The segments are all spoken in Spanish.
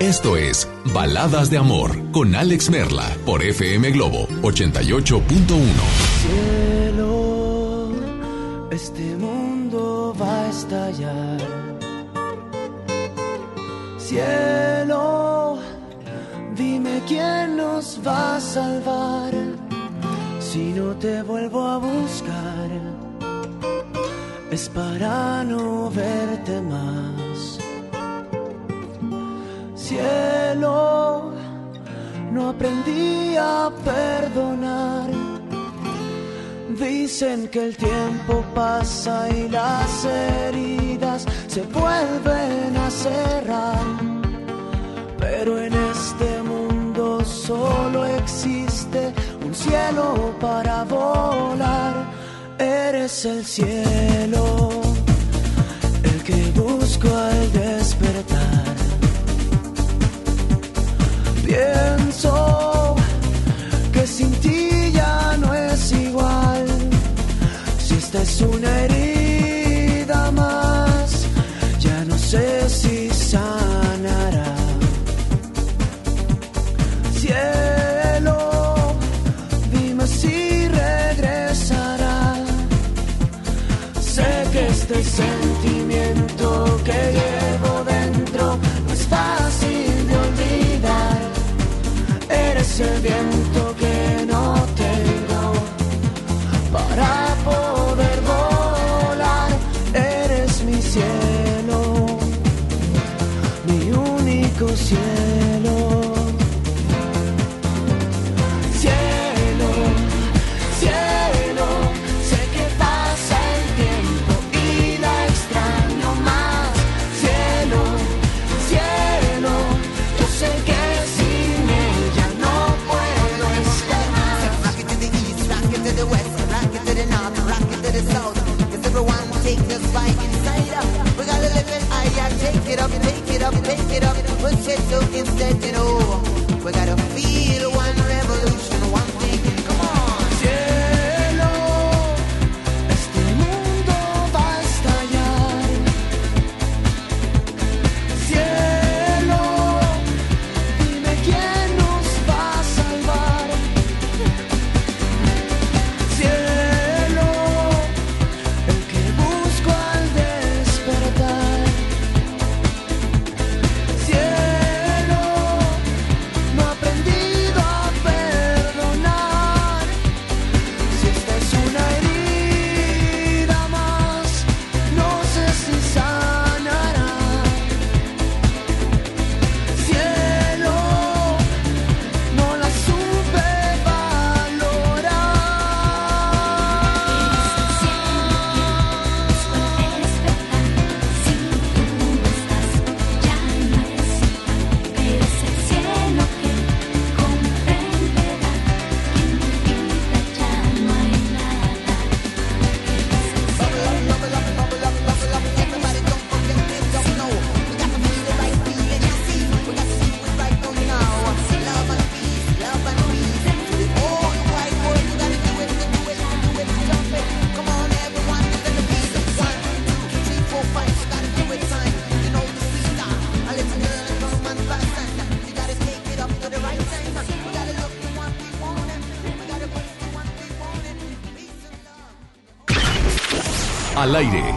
esto es Baladas de Amor con Alex Merla por FM Globo 88.1. Cielo, este mundo va a estallar. Cielo, dime quién nos va a salvar si no te vuelvo a buscar. Es para no verte más. Cielo, no aprendí a perdonar. Dicen que el tiempo pasa y las heridas se vuelven a cerrar. Pero en este mundo solo existe un cielo para volar. Eres el cielo, el que busco al despertar. Pienso que sin ti ya no es igual. Si esta es una herida We gotta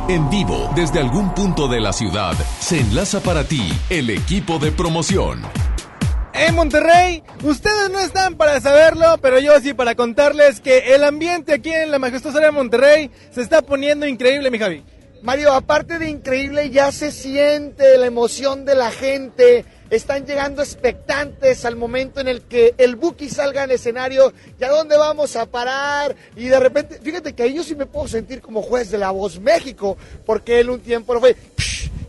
en vivo, desde algún punto de la ciudad, se enlaza para ti el equipo de promoción. En Monterrey, ustedes no están para saberlo, pero yo sí para contarles que el ambiente aquí en la majestuosa área de Monterrey se está poniendo increíble, mi Javi. Mario, aparte de increíble, ya se siente la emoción de la gente. Están llegando expectantes al momento en el que el Buki salga en escenario. ¿Y a dónde vamos a parar? Y de repente, fíjate que ahí yo sí me puedo sentir como juez de La Voz México, porque él un tiempo lo fue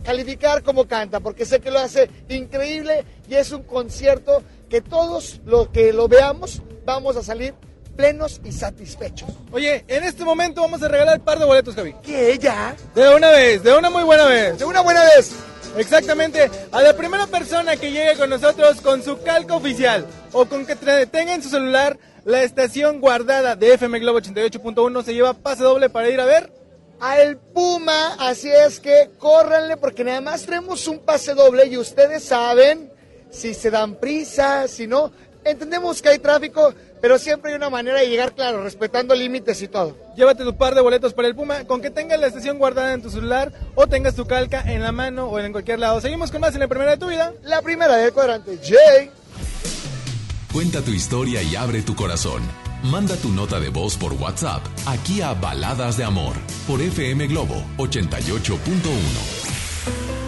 calificar como canta, porque sé que lo hace increíble y es un concierto que todos los que lo veamos vamos a salir plenos y satisfechos. Oye, en este momento vamos a regalar par de boletos, Javi. ¿Qué ella? De una vez, de una muy buena vez. De una buena vez. Exactamente, a la primera persona que llegue con nosotros con su calca oficial o con que tenga en su celular la estación guardada de FM Globo 88.1 se lleva pase doble para ir a ver. A el Puma, así es que córranle porque nada más traemos un pase doble y ustedes saben si se dan prisa, si no. Entendemos que hay tráfico, pero siempre hay una manera de llegar, claro, respetando límites y todo. Llévate tu par de boletos para el Puma con que tengas la estación guardada en tu celular o tengas tu calca en la mano o en cualquier lado. Seguimos con más en la primera de tu vida. La primera del cuadrante, Jay. Cuenta tu historia y abre tu corazón. Manda tu nota de voz por WhatsApp aquí a Baladas de Amor por FM Globo 88.1.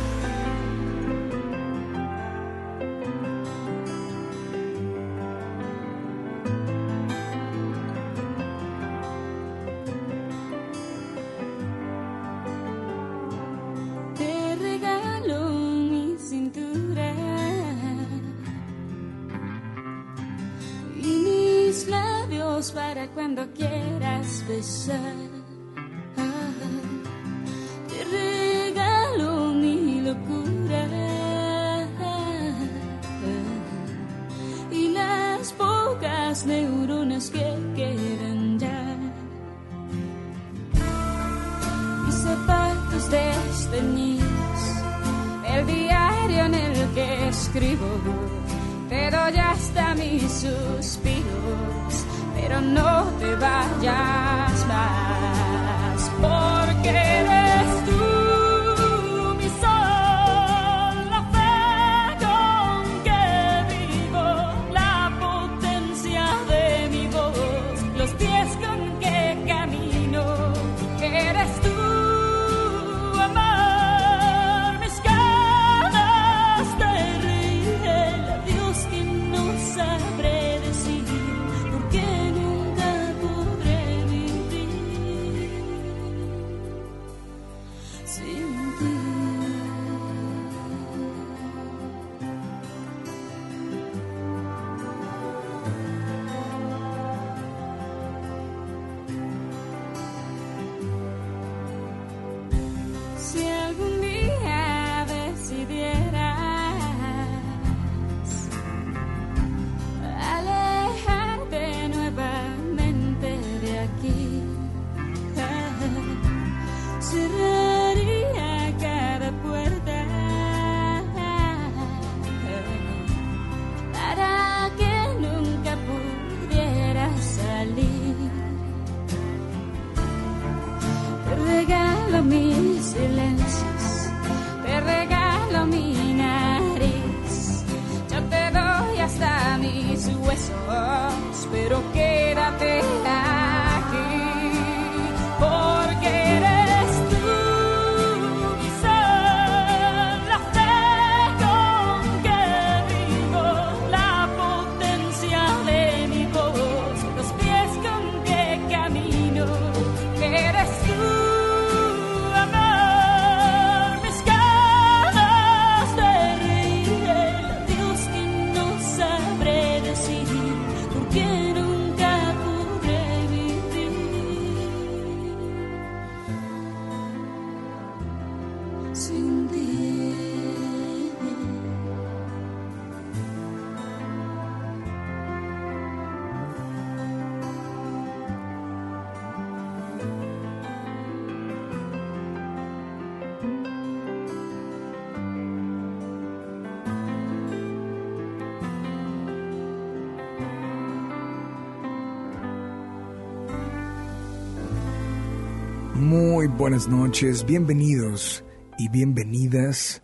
buenas noches, bienvenidos y bienvenidas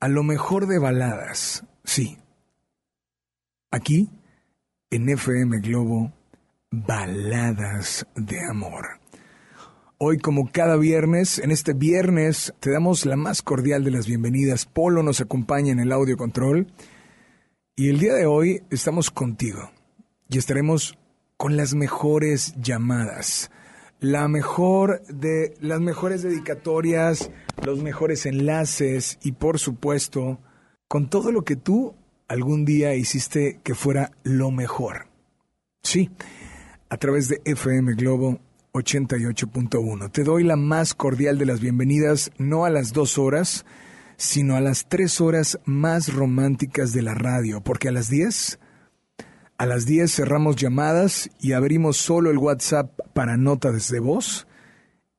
a lo mejor de baladas, sí. Aquí, en FM Globo, Baladas de Amor. Hoy, como cada viernes, en este viernes te damos la más cordial de las bienvenidas. Polo nos acompaña en el audio control. Y el día de hoy estamos contigo y estaremos con las mejores llamadas, la mejor de las mejores dedicatorias, los mejores enlaces y por supuesto con todo lo que tú algún día hiciste que fuera lo mejor. Sí, a través de FM Globo 88.1. Te doy la más cordial de las bienvenidas, no a las dos horas, sino a las tres horas más románticas de la radio, porque a las diez a las 10 cerramos llamadas y abrimos solo el WhatsApp para notas de voz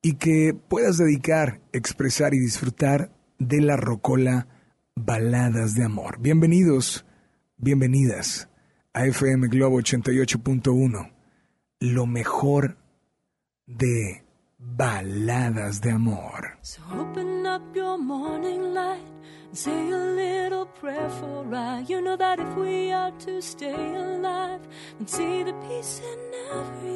y que puedas dedicar, expresar y disfrutar de la rocola Baladas de Amor. Bienvenidos, bienvenidas a FM Globo 88.1, lo mejor de Baladas de amor. So open up your morning light and say a little prayer for I. You know that if we are to stay alive and see the peace in every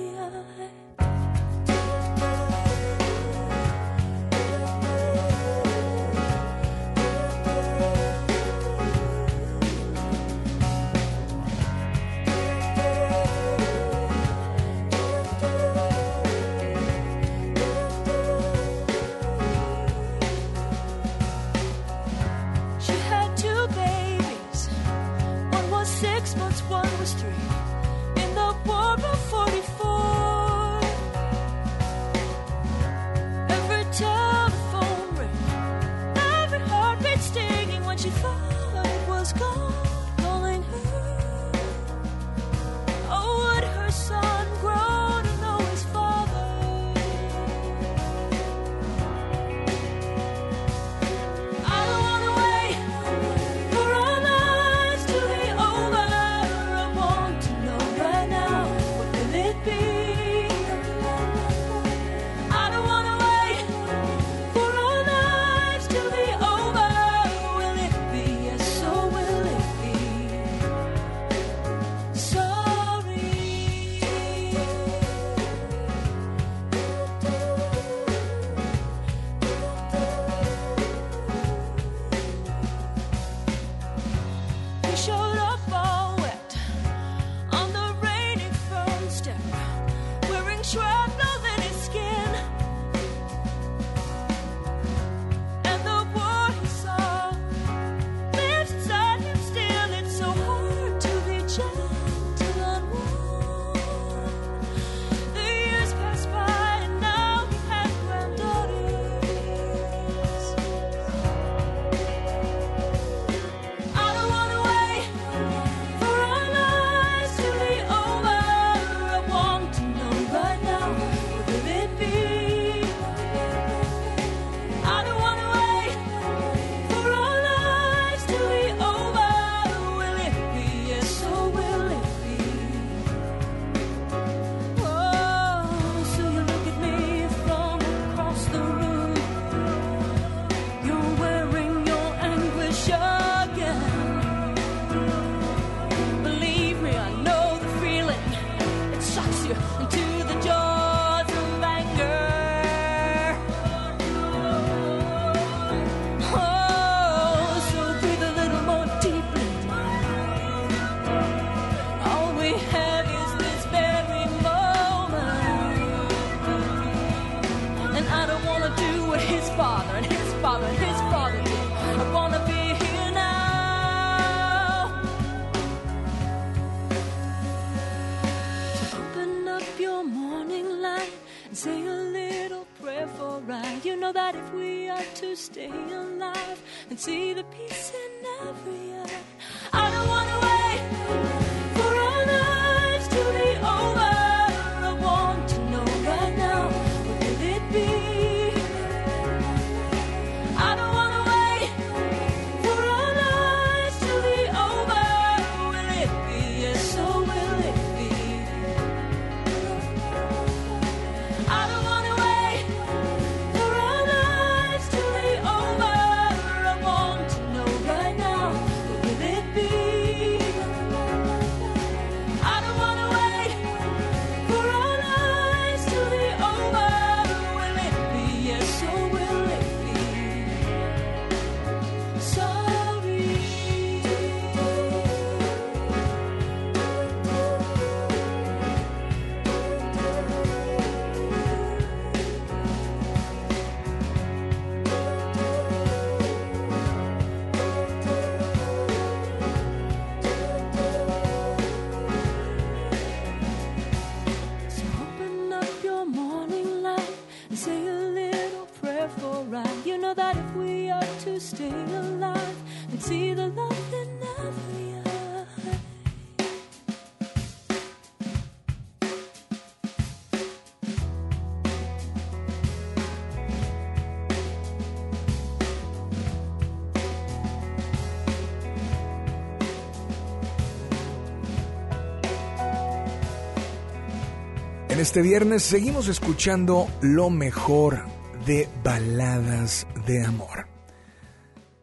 este viernes seguimos escuchando lo mejor de baladas de amor.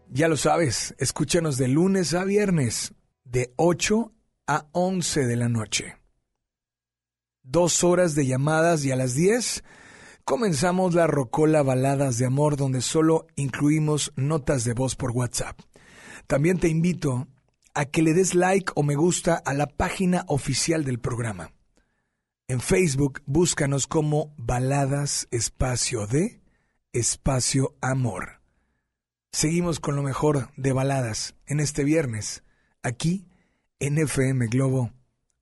Ya lo sabes, escúchanos de lunes a viernes, de 8 a 11 de la noche. Dos horas de llamadas y a las 10 comenzamos la Rocola Baladas de Amor donde solo incluimos notas de voz por WhatsApp. También te invito a que le des like o me gusta a la página oficial del programa. En Facebook búscanos como Baladas Espacio de Espacio Amor. Seguimos con lo mejor de baladas en este viernes, aquí en FM Globo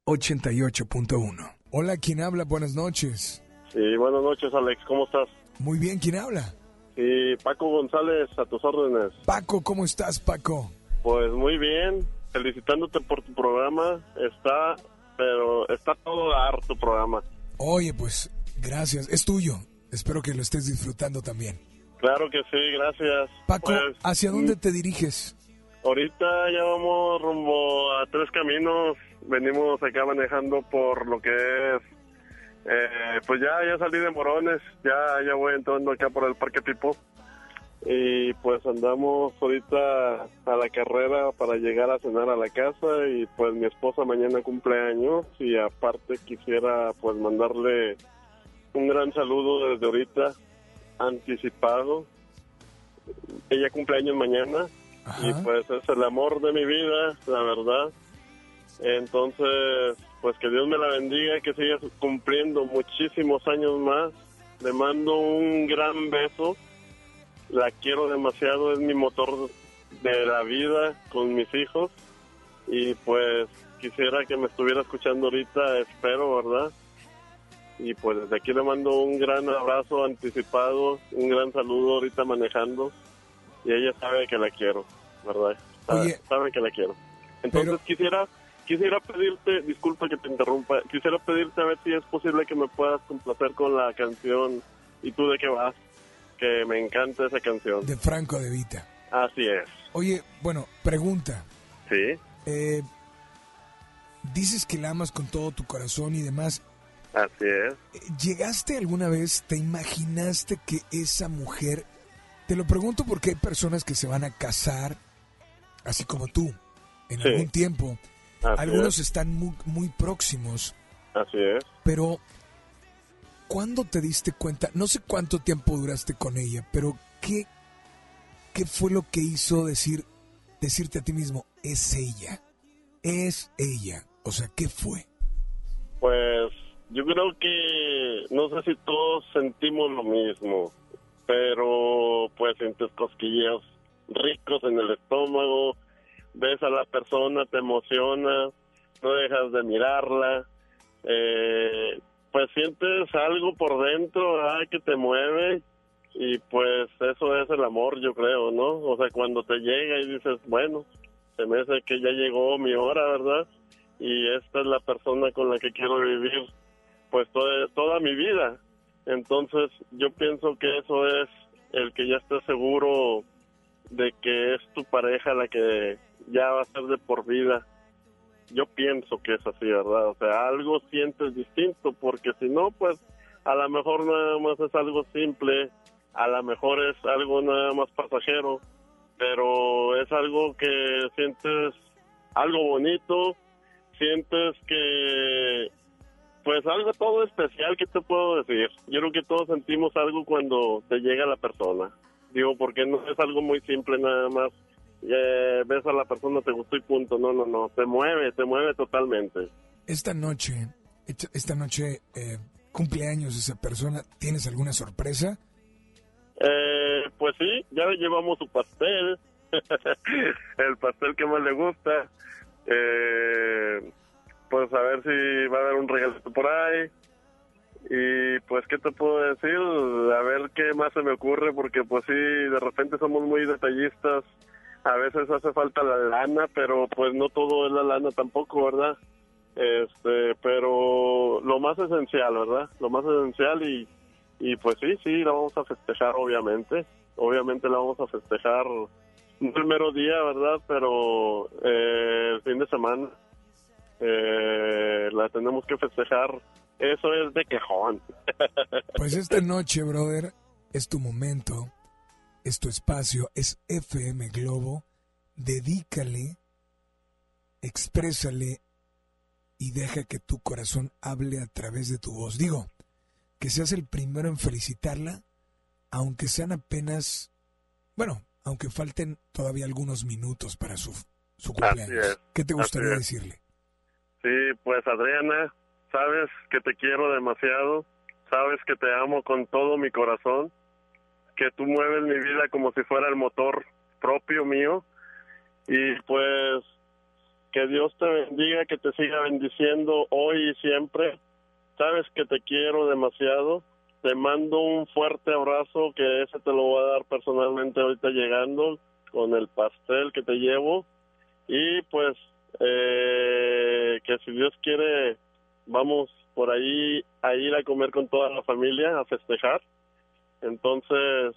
88.1. Hola, ¿quién habla? Buenas noches. Sí, buenas noches, Alex. ¿Cómo estás? Muy bien, ¿quién habla? Sí, Paco González, a tus órdenes. Paco, ¿cómo estás, Paco? Pues muy bien, felicitándote por tu programa. Está, pero está todo dar tu programa. Oye, pues gracias, es tuyo. Espero que lo estés disfrutando también. Claro que sí, gracias. Paco, Pues, ¿hacia dónde te diriges? Ahorita ya vamos rumbo a tres caminos. Venimos acá manejando por lo que es. eh, pues ya, ya salí de Morones. Ya, ya voy entrando acá por el Parque Tipo. Y pues andamos ahorita a la carrera para llegar a cenar a la casa. Y pues mi esposa mañana cumple años. Y aparte quisiera pues mandarle un gran saludo desde ahorita, anticipado. Ella cumple años mañana. Y pues es el amor de mi vida, la verdad. Entonces, pues que Dios me la bendiga, que siga cumpliendo muchísimos años más. Le mando un gran beso. La quiero demasiado, es mi motor de la vida con mis hijos. Y pues quisiera que me estuviera escuchando ahorita, espero, ¿verdad? Y pues desde aquí le mando un gran abrazo anticipado, un gran saludo ahorita manejando. Y ella sabe que la quiero, ¿verdad? Sabe, Oye. sabe que la quiero. Entonces quisiera quisiera pedirte, disculpa que te interrumpa, quisiera pedirte a ver si es posible que me puedas complacer con la canción ¿Y tú de qué vas? Que me encanta esa canción. De Franco de Vita. Así es. Oye, bueno, pregunta. Sí, Eh, dices que la amas con todo tu corazón y demás. así es. ¿Llegaste alguna vez, te imaginaste que esa mujer... Te lo pregunto porque hay personas que se van a casar, así como tú, en Sí. algún tiempo. Así Algunos es. están muy, muy próximos, Así es. pero ¿cuándo te diste cuenta? No sé cuánto tiempo duraste con ella, pero ¿qué, qué fue lo que hizo decir, decirte a ti mismo, es ella, es ella? O sea, ¿qué fue? Pues yo creo que no sé si todos sentimos lo mismo, pero pues sientes cosquillas ricos en el estómago, ves a la persona, te emociona, no dejas de mirarla, eh, pues sientes algo por dentro que te mueve y pues eso es el amor, yo creo, ¿no? O sea, cuando te llega y dices, bueno, se me hace que ya llegó mi hora, ¿verdad? y esta es la persona con la que quiero vivir pues toda, toda mi vida. Entonces yo pienso que eso es el que ya estés seguro de que es tu pareja la que ya va a ser de por vida. Yo pienso que es así, ¿verdad? O sea, algo sientes distinto porque si no, pues a lo mejor nada más es algo simple, a lo mejor es algo nada más pasajero, pero es algo que sientes algo bonito, sientes que pues algo todo especial que te puedo decir yo creo que todos sentimos algo cuando te llega la persona. Digo porque no es algo muy simple nada más eh, ves a la persona te gustó y punto no no no te mueve te mueve totalmente Esta noche, esta noche, eh, cumpleaños esa persona, ¿tienes alguna sorpresa? eh, pues sí ya le llevamos su pastel el pastel que más le gusta eh, pues a ver si va a haber un regalito por ahí Y pues, ¿qué te puedo decir? A ver qué más se me ocurre, porque pues sí, de repente somos muy detallistas. A veces hace falta la lana, pero pues no todo es la lana tampoco, ¿verdad? Este, pero lo más esencial, ¿verdad? Lo más esencial y, y pues sí, sí, la vamos a festejar, obviamente. Obviamente la vamos a festejar un primero día, ¿verdad? Pero eh, el fin de semana eh, la tenemos que festejar. Eso es de quejón. Pues esta noche, brother, es tu momento, es tu espacio, es FM Globo. Dedícale, exprésale y deja que tu corazón hable a través de tu voz. Digo, que seas el primero en felicitarla, aunque sean apenas, bueno, aunque falten todavía algunos minutos para su, su cumpleaños. es, ¿Qué te gustaría decirle? Sí, pues Adriana, sabes que te quiero demasiado, sabes que te amo con todo mi corazón, que tú mueves mi vida como si fuera el motor propio mío y pues que Dios te bendiga, que te siga bendiciendo hoy y siempre. Sabes que te quiero demasiado. Te mando un fuerte abrazo que ese te lo voy a dar personalmente ahorita llegando con el pastel que te llevo y pues eh, que si Dios quiere vamos por ahí a ir a comer con toda la familia a festejar entonces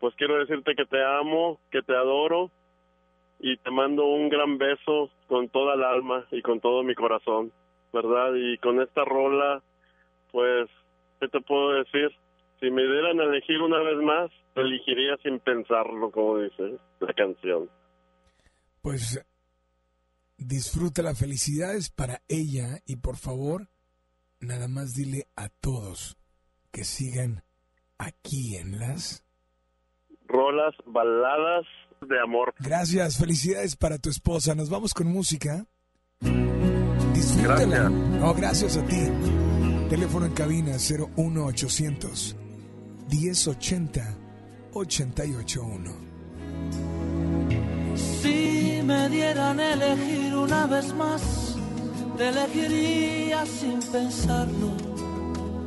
pues quiero decirte que te amo que te adoro y te mando un gran beso con toda el alma y con todo mi corazón verdad y con esta rola pues qué te puedo decir si me dieran a elegir una vez más elegiría sin pensarlo como dice la canción. Pues disfruta las felicidades para ella y por favor, nada más dile a todos que sigan aquí en las... rolas baladas de amor Gracias, felicidades para tu esposa. Nos vamos con música. Disfrútala. Gracias. No, gracias a ti. Teléfono en cabina 01800 1080 881. Si me dieran a elegir una vez más, te elegiría sin pensarlo.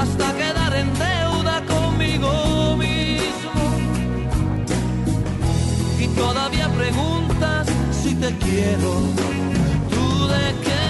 Hasta quedar en deuda conmigo mismo. Y todavía preguntas si te quiero. ¿Tú de qué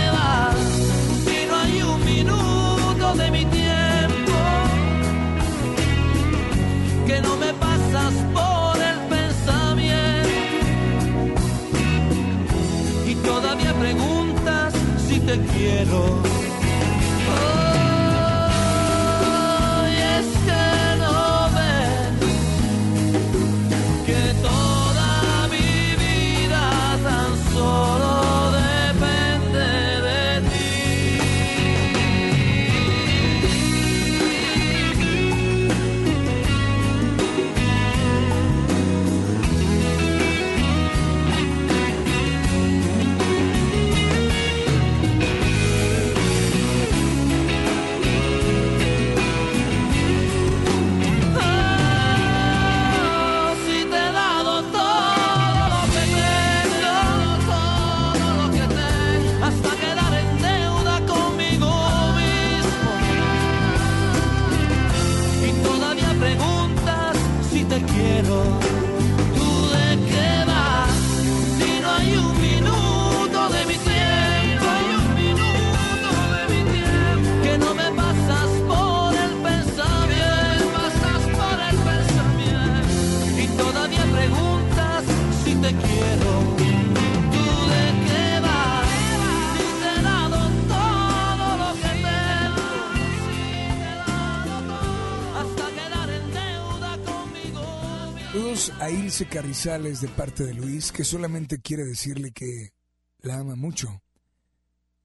Ilse Carrizales de parte de Luis, que solamente quiere decirle que la ama mucho,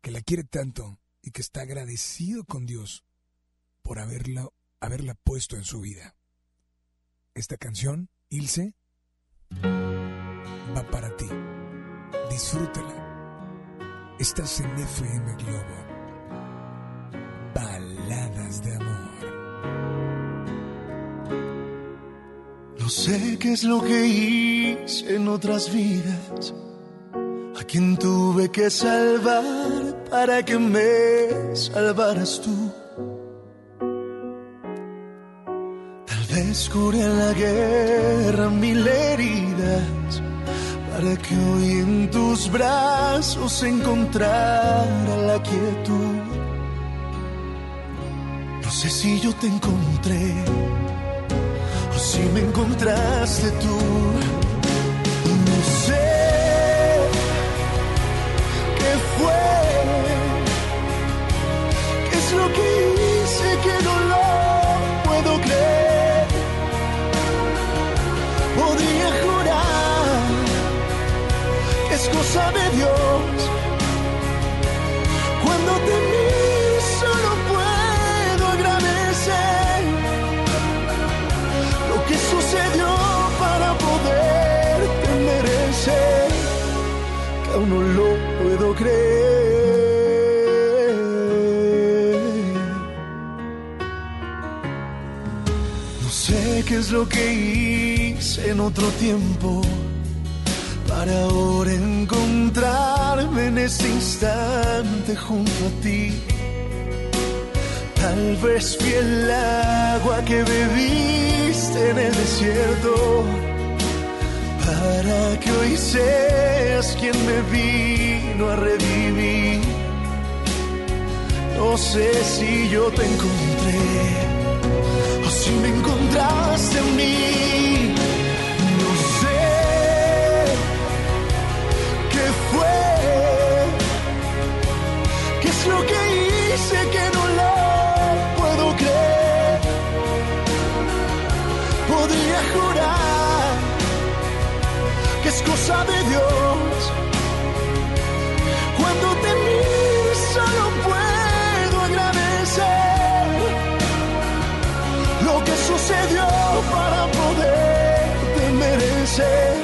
que la quiere tanto y que está agradecido con Dios por haberla, haberla puesto en su vida. Esta canción, Ilse, va para ti. Disfrútala. Estás en FM Globo. Baladas de amor. No sé qué es lo que hice en otras vidas, a quien tuve que salvar para que me salvaras tú. Tal vez curé en la guerra mil heridas, para que hoy en tus brazos encontrara la quietud. No sé si yo te encontré si me encontraste tú. No sé qué fue, qué es lo que hice que no lo puedo creer. Podría jurar que es cosa de Dios. Aún no lo puedo creer. No sé qué es lo que hice en otro tiempo para ahora encontrarme en este instante junto a ti. Tal vez fui el agua que bebiste en el desierto para que hoy seas quien me vino a revivir. No sé si yo te encontré o si me encontraste en mí. No sé qué fue, qué es lo que hice que es cosa de Dios. Cuando te miro solo puedo agradecer lo que sucedió para poderte merecer,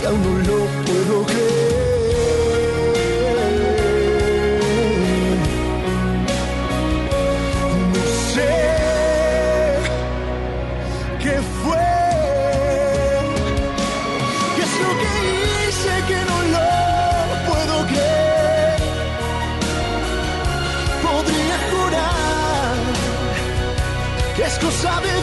que aún no puedo creer. Que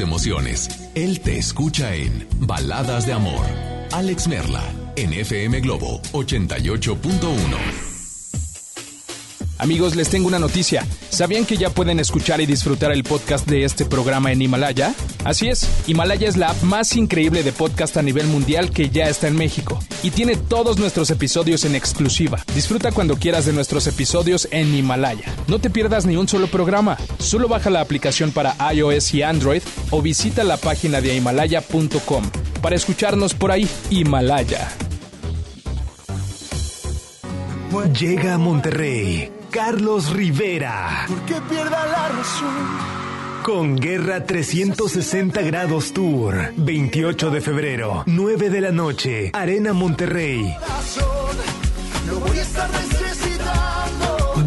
emociones. Él te escucha en Baladas de Amor. Alex Merla, en FM Globo 88.1. Amigos, les tengo una noticia. ¿Sabían que ya pueden escuchar y disfrutar el podcast de este programa en Himalaya? Así es, Himalaya es la app más increíble de podcast a nivel mundial que ya está en México y tiene todos nuestros episodios en exclusiva. Disfruta cuando quieras de nuestros episodios en Himalaya. No te pierdas ni un solo programa. Solo baja la aplicación para iOS y Android o visita la página de himalaya.com para escucharnos por ahí. Himalaya. Llega a Monterrey Carlos Rivera Que pierda la razón. Con Guerra 360 Grados Tour. 28 de febrero, 9 de la noche, Arena Monterrey. Lo voy a estar.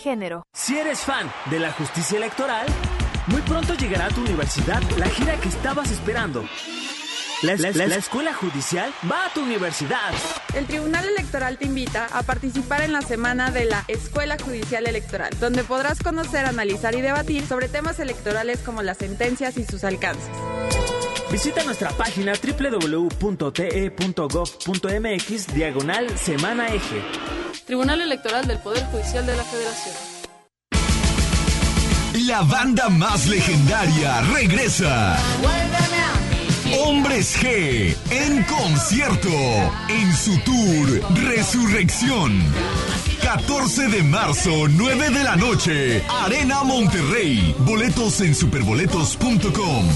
Género. Si eres fan de la justicia electoral, muy pronto llegará a tu universidad la gira que estabas esperando. La, la, la, escuela judicial va a tu universidad. El Tribunal Electoral te invita a participar en la semana de la Escuela Judicial Electoral, donde podrás conocer, analizar y debatir sobre temas electorales como las sentencias y sus alcances. Visita nuestra página www.te.gov.mx diagonal semana eje. Tribunal Electoral del Poder Judicial de la Federación. La banda más legendaria regresa. Hombres G en concierto en su tour Resurrección. 14 de marzo, 9 de la noche, Arena Monterrey. Boletos en superboletos.com.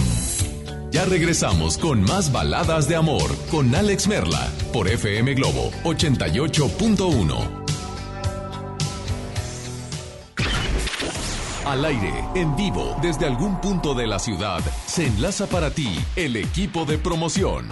Ya regresamos con más baladas de amor con Alex Merla por FM Globo 88.1. Al aire, en vivo, desde algún punto de la ciudad, se enlaza para ti el equipo de promoción.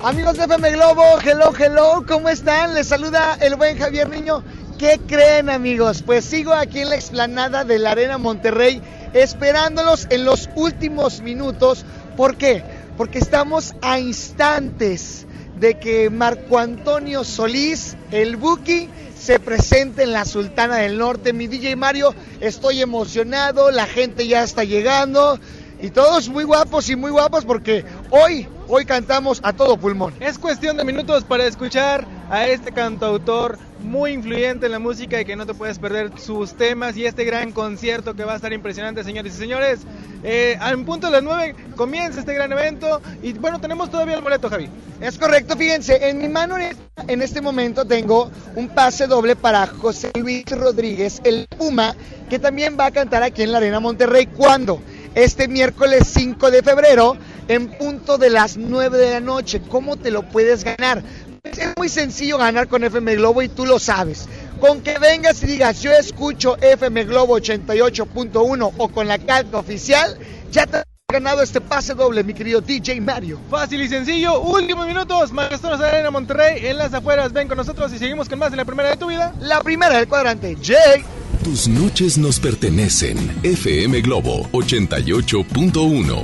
Amigos de FM Globo, hello, hello, ¿cómo están? Les saluda el buen Javier Niño. ¿Qué creen amigos? Pues sigo aquí en la explanada de la Arena Monterrey esperándolos en los últimos minutos. ¿Por qué? Porque estamos a instantes de que Marco Antonio Solís, el Buki, se presente en la Sultana del Norte. Mi DJ Mario, estoy emocionado, la gente ya está llegando y todos muy guapos y muy guapas porque hoy, hoy cantamos a todo pulmón. Es cuestión de minutos para escuchar a este cantautor muy influyente en la música y que no te puedes perder sus temas y este gran concierto que va a estar impresionante, señores y señores. Eh, punto de las 9 comienza este gran evento y bueno, tenemos todavía el boleto, Javi. Es correcto, fíjense, en mi mano en este momento tengo un pase doble para José Luis Rodríguez, el Puma, que también va a cantar aquí en la Arena Monterrey. ¿Cuándo? Este miércoles 5 de febrero, en punto de las 9 de la noche. ¿Cómo te lo puedes ganar? Es muy sencillo ganar con FM Globo y tú lo sabes. Con que vengas y digas, yo escucho FM Globo 88.1 o con la calca oficial, ya te has ganado este pase doble, mi querido DJ Mario. Fácil y sencillo, últimos minutos, Maestros de Arena Monterrey, en las afueras, ven con nosotros y seguimos con más de la primera de tu vida. La primera del cuadrante, Jay. Tus noches nos pertenecen, FM Globo 88.1.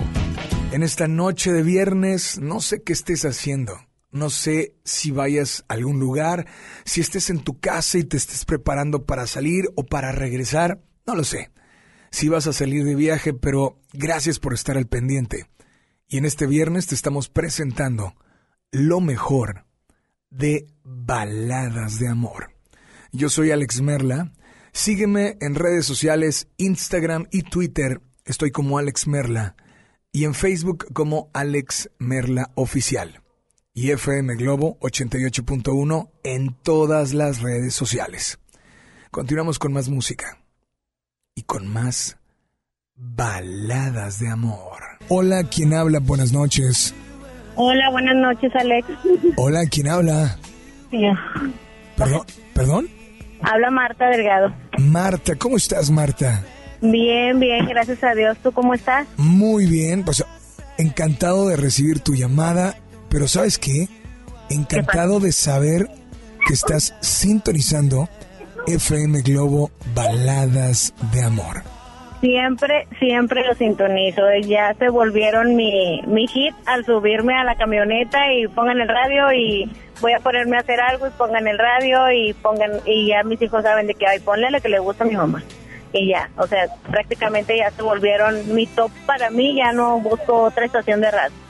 En esta noche de viernes, no sé qué estés haciendo. No sé si vayas a algún lugar, si estés en tu casa y te estés preparando para salir o para regresar, no lo sé. Si vas a salir de viaje, pero gracias por estar al pendiente. Y en este viernes te estamos presentando lo mejor de baladas de amor. Yo soy Alex Merla. Sígueme en redes sociales, Instagram y Twitter. Estoy como Alex Merla. Y en Facebook como Alex Merla Oficial y FM Globo 88.1 en todas las redes sociales. Continuamos con más música y con más baladas de amor. Hola, ¿quién habla? Buenas noches. Hola, buenas noches, Alex. Hola, ¿quién habla? ¿Perdón? ¿Perdón? Habla Marta Delgado. Marta, ¿cómo estás, Marta? Bien, bien, gracias a Dios. ¿Tú cómo estás? Muy bien, pues encantado de recibir tu llamada pero ¿sabes qué? Encantado de saber que estás sintonizando FM Globo Baladas de Amor. Siempre, siempre lo sintonizo. Ya se volvieron mi, mi hit al subirme a la camioneta y pongan el radio y voy a ponerme a hacer algo y pongan el radio y pongan y ya mis hijos saben de que hay ponle lo que le gusta a mi mamá y ya, o sea, prácticamente ya se volvieron mi top para mí, ya no busco otra estación de radio.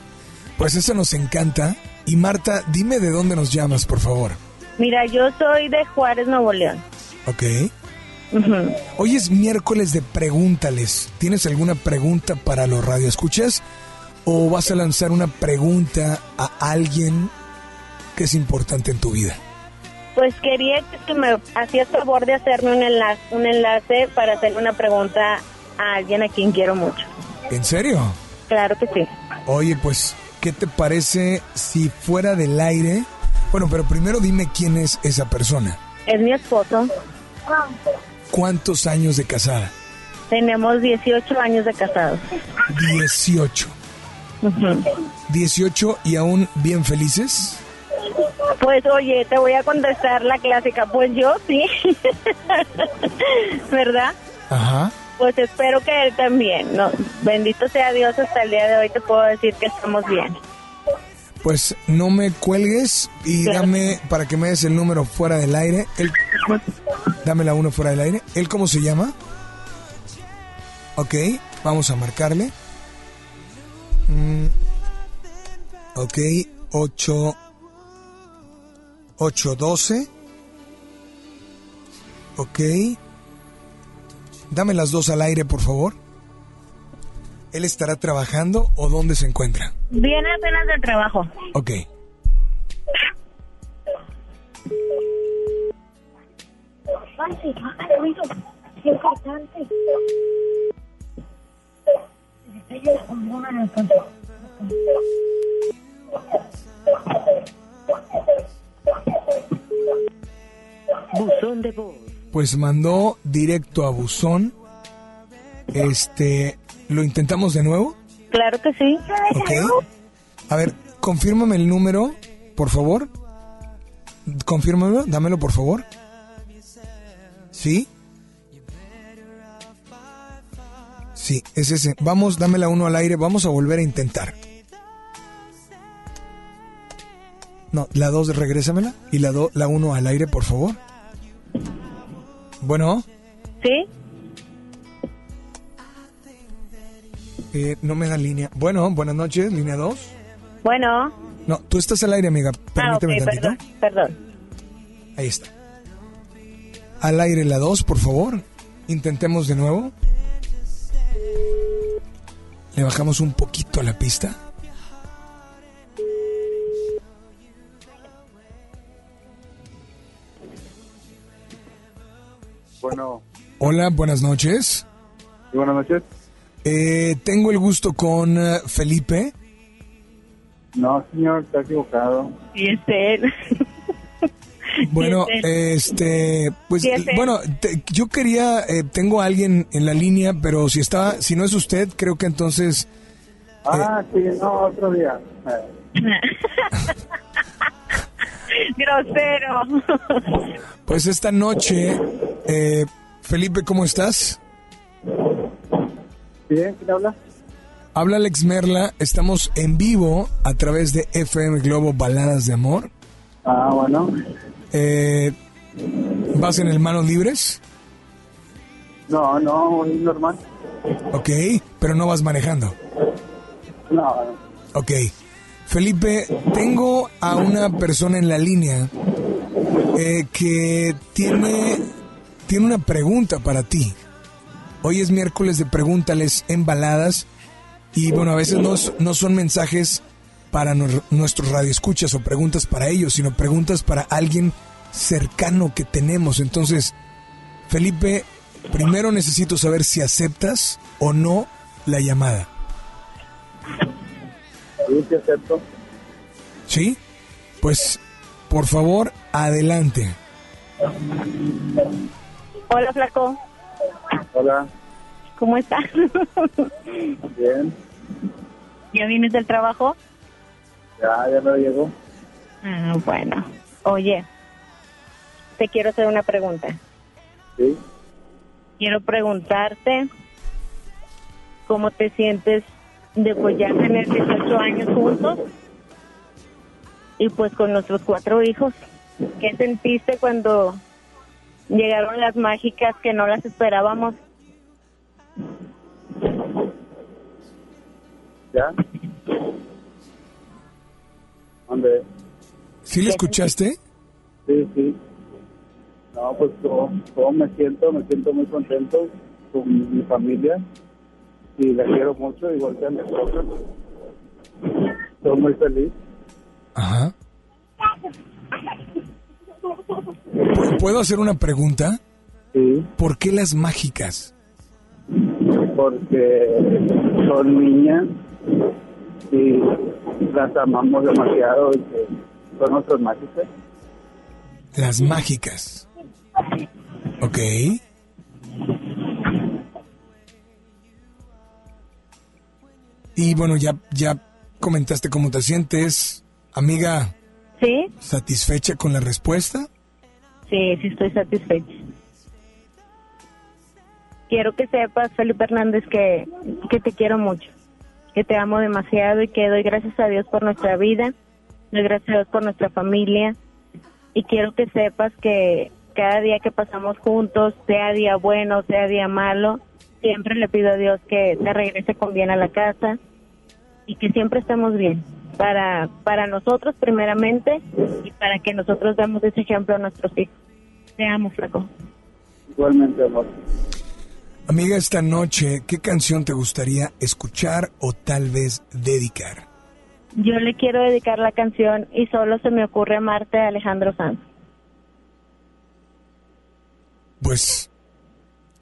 Pues eso nos encanta. Y Marta, dime de dónde nos llamas, por favor. Mira, yo soy de Juárez, Nuevo León. Ok. Hoy es miércoles de pregúntales. ¿Tienes alguna pregunta para los radioescuchas? ¿O vas a lanzar una pregunta a alguien que es importante en tu vida? Pues quería que me hacías favor de hacerme un enlace, un enlace para hacer una pregunta a alguien a quien quiero mucho. ¿En serio? Claro que sí. Oye, pues ¿qué te parece si fuera del aire? Bueno, pero primero dime quién es esa persona. Es mi esposo. ¿Cuántos años de casada? Tenemos 18 años de casados. 18. 18 y aún bien felices. Pues oye, te voy a contestar la clásica. Pues yo sí. ¿Verdad? Ajá. Pues espero que él también. No, bendito sea Dios, hasta el día de hoy te puedo decir que estamos bien. Pues no me cuelgues y dame para que me des el número fuera del aire. Él, dame la uno fuera del aire. ¿Él cómo se llama? Ok, vamos a marcarle. Mm, ok, 8, 8, 12. Ok. Dame las dos al aire, por favor. ¿Él estará trabajando o dónde se encuentra? Viene apenas del trabajo. Ok. Buzón de voz. Pues mandó directo a buzón. Este, ¿lo intentamos de nuevo? Claro que sí. Ok. A ver, confírmame el número, por favor. Confírmamelo, dámelo, por favor. ¿Sí? Sí, es ese. Vamos, dámela uno al aire. Vamos a volver a intentar. No, la 2 regrésamela y la do, la 1 al aire, por favor. Bueno, ¿Sí? eh, no me da línea. Bueno, buenas noches, línea 2. Bueno. No, tú estás al aire, amiga. Ah, Permíteme tantito. perdón, perdón. Ahí está. Al aire la 2, por favor. Intentemos de nuevo. Le bajamos un poquito a la pista. Bueno, Hola, buenas noches. sí, buenas noches. Eh, tengo el gusto con eh, Felipe. No, señor, está equivocado. Y es él. Bueno, Sí, es él. este, pues, Sí, es él. bueno, te- yo quería, eh, tengo a alguien en la línea, pero si está, si no es usted, creo que entonces, Ah, sí, no, otro día. Grosero. pues esta noche, eh, Felipe, ¿cómo estás? Bien, ¿quién habla? Habla Alex Merla, estamos en vivo a través de FM Globo Baladas de Amor. Ah, bueno. Eh, ¿Vas en el Manos Libres? No, no, es normal. Ok, pero no vas manejando. No, Ok. Felipe, tengo a una persona en la línea eh, que tiene, tiene una pregunta para ti. Hoy es miércoles de pregúntales en baladas y bueno, a veces no, no son mensajes para nuestros radioescuchas o preguntas para ellos, sino preguntas para alguien cercano que tenemos. Entonces, Felipe, primero necesito saber si aceptas o no la llamada. Sí, sí. Pues, por favor, adelante. Hola, flaco. Hola, ¿Cómo estás? bien. ¿Ya vienes del trabajo? Ya, ya me llegó. Ah, bueno. Oye, te quiero hacer una pregunta. Sí. Quiero preguntarte cómo te sientes de pues ya tener 18 años juntos y pues con nuestros cuatro hijos. ¿Qué sentiste cuando llegaron las mágicas que no las esperábamos? ¿Ya? ¿Dónde? ¿Sí le escuchaste? Sí, sí. No, pues como, como me siento, me siento muy contento con mi familia y la quiero mucho, igual que a mi esposa. Estoy muy feliz. Ajá. ¿Pu- ¿Puedo hacer una pregunta? Sí. ¿Por qué las mágicas? porque son niñas y las amamos demasiado y que son nuestras mágicas. Las mágicas. Ok. Y bueno, ya, ya comentaste cómo te sientes. Amiga, ¿Sí? ¿satisfecha con la respuesta? Sí, sí estoy satisfecha. Quiero que sepas, Felipe Hernández, que, que te quiero mucho, que te amo demasiado y que doy gracias a Dios por nuestra vida, doy gracias a Dios por nuestra familia y quiero que sepas que cada día que pasamos juntos, sea día bueno, sea día malo, siempre le pido a Dios que te regrese con bien a la casa y que siempre estemos bien para para nosotros primeramente y para que nosotros demos ese ejemplo a nuestros hijos. Te amo, flaco. Igualmente, amor. Amiga, esta noche, ¿qué canción te gustaría escuchar o tal vez dedicar? Yo le quiero dedicar la canción y solo se me ocurre amarte a Alejandro Sanz. Pues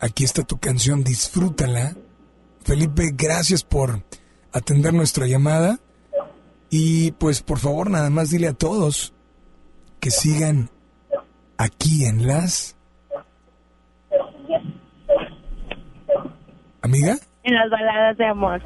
aquí está tu canción, disfrútala. Felipe, gracias por atender nuestra llamada. Y pues por favor, nada más dile a todos que sigan aquí en las... Amiga, En las baladas de amor.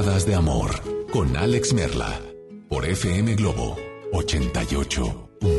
Pinceladas de Amor con Alex Merla por FM Globo 88.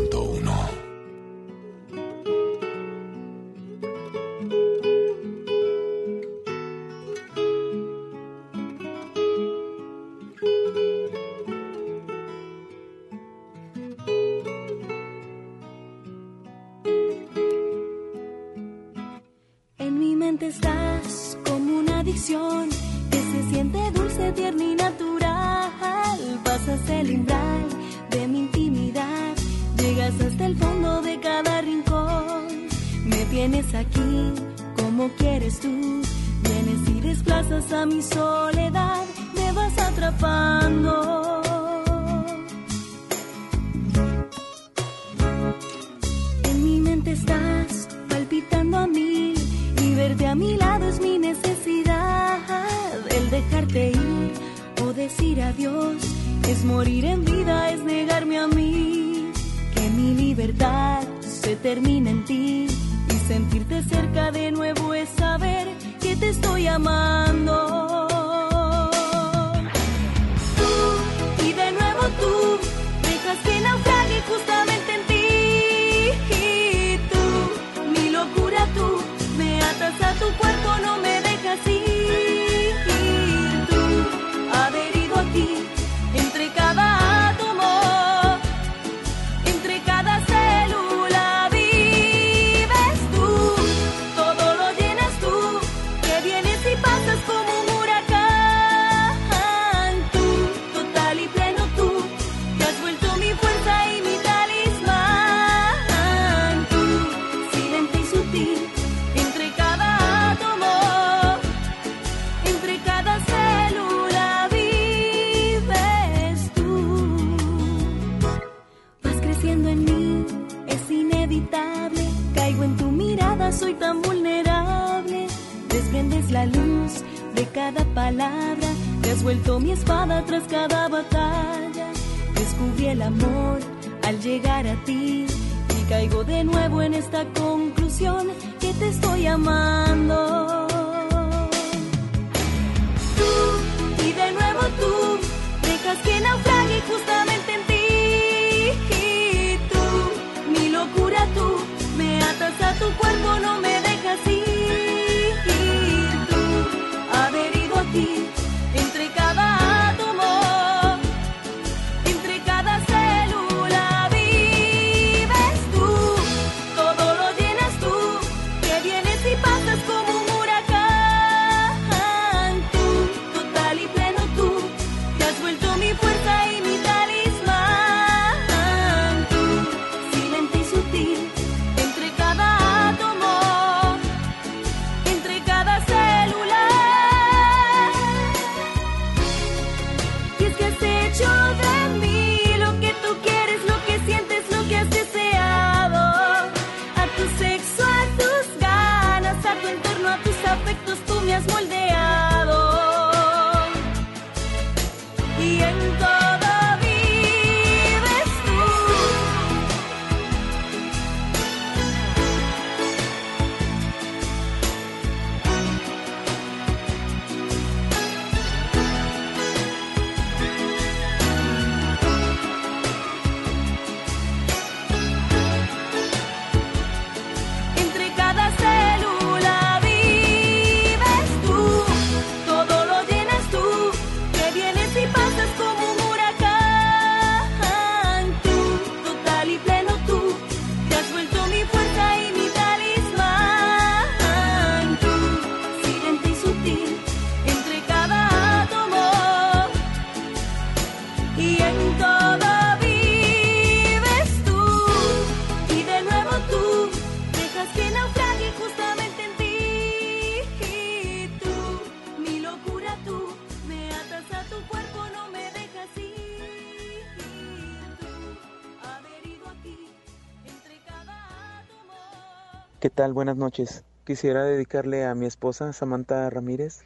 Tal? Buenas noches. Quisiera dedicarle a mi esposa Samantha Ramírez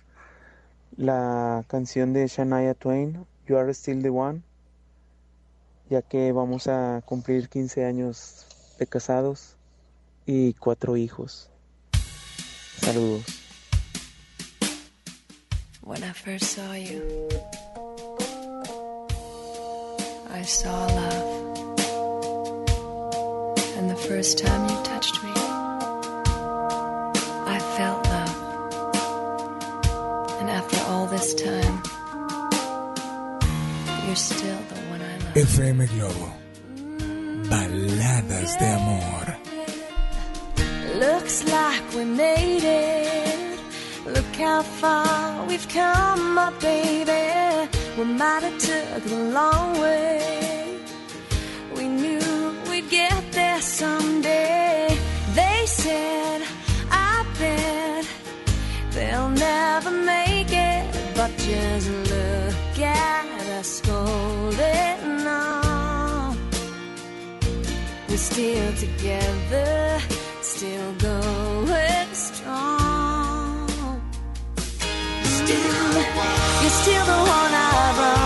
la canción de Shania Twain, You Are Still the One, ya que vamos a cumplir 15 años de casados y cuatro hijos. Saludos. When I first saw you, I saw love. And the first time you touched me, this time, you're still the one I love. FM Globo. Baladas de amor. Looks like we made it. Look how far we've come, my baby. We might have took the long way. We knew we'd get there someday. They said, I bet they'll never make. But just look at us holding on. We're still together, still going strong. Still, you're still the one I run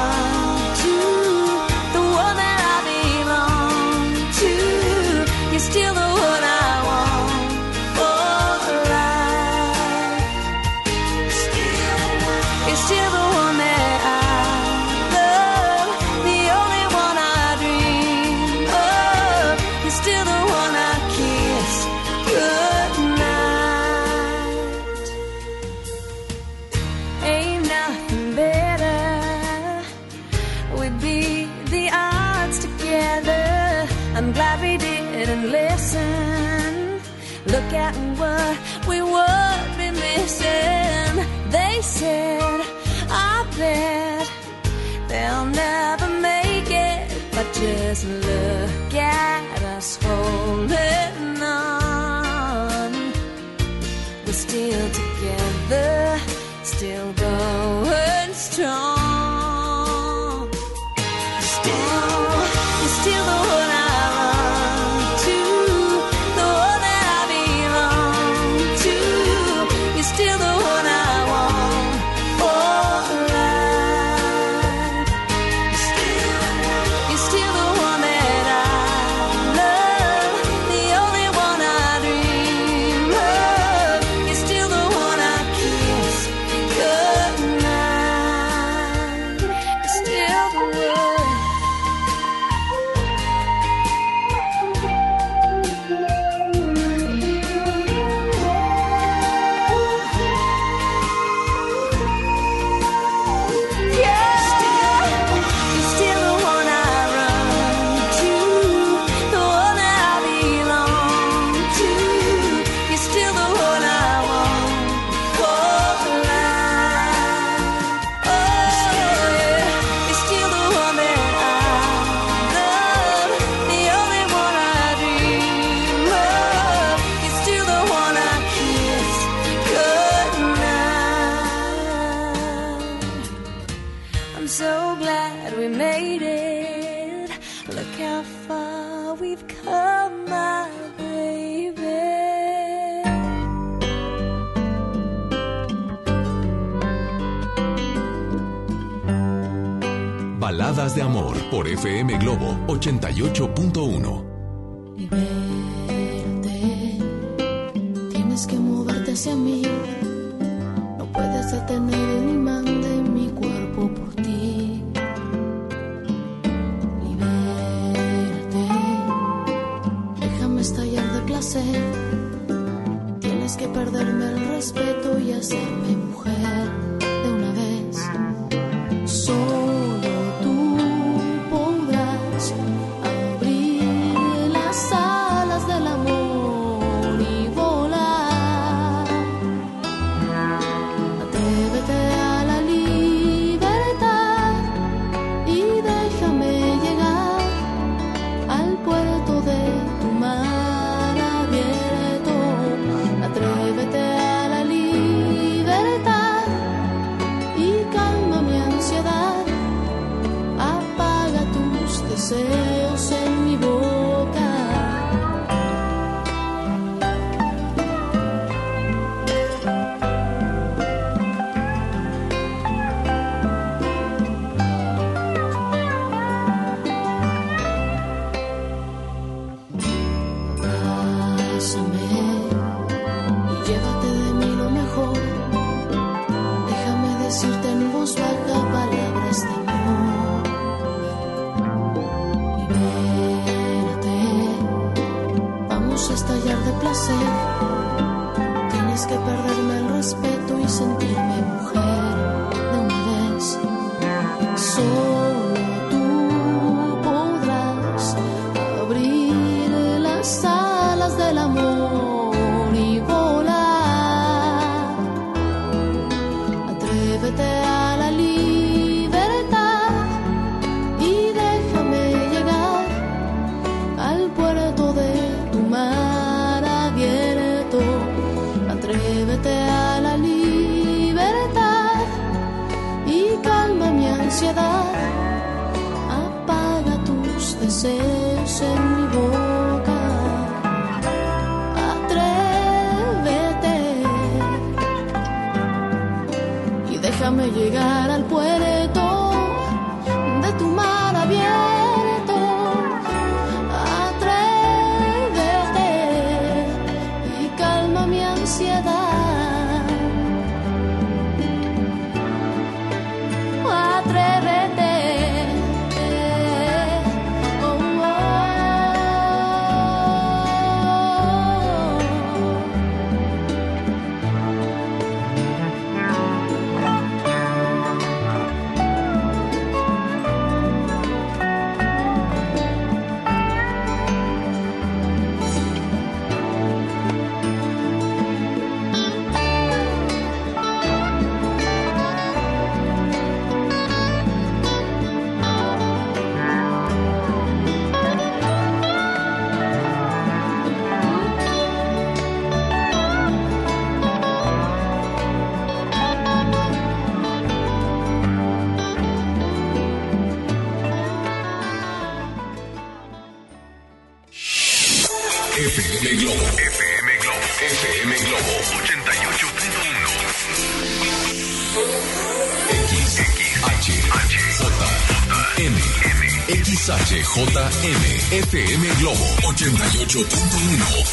the odds together. I'm glad we didn't listen. Look at what we would be missing. They said, I bet they'll never make it. But just look at us holding on. We're still together, still going strong. FM Globo 88.1.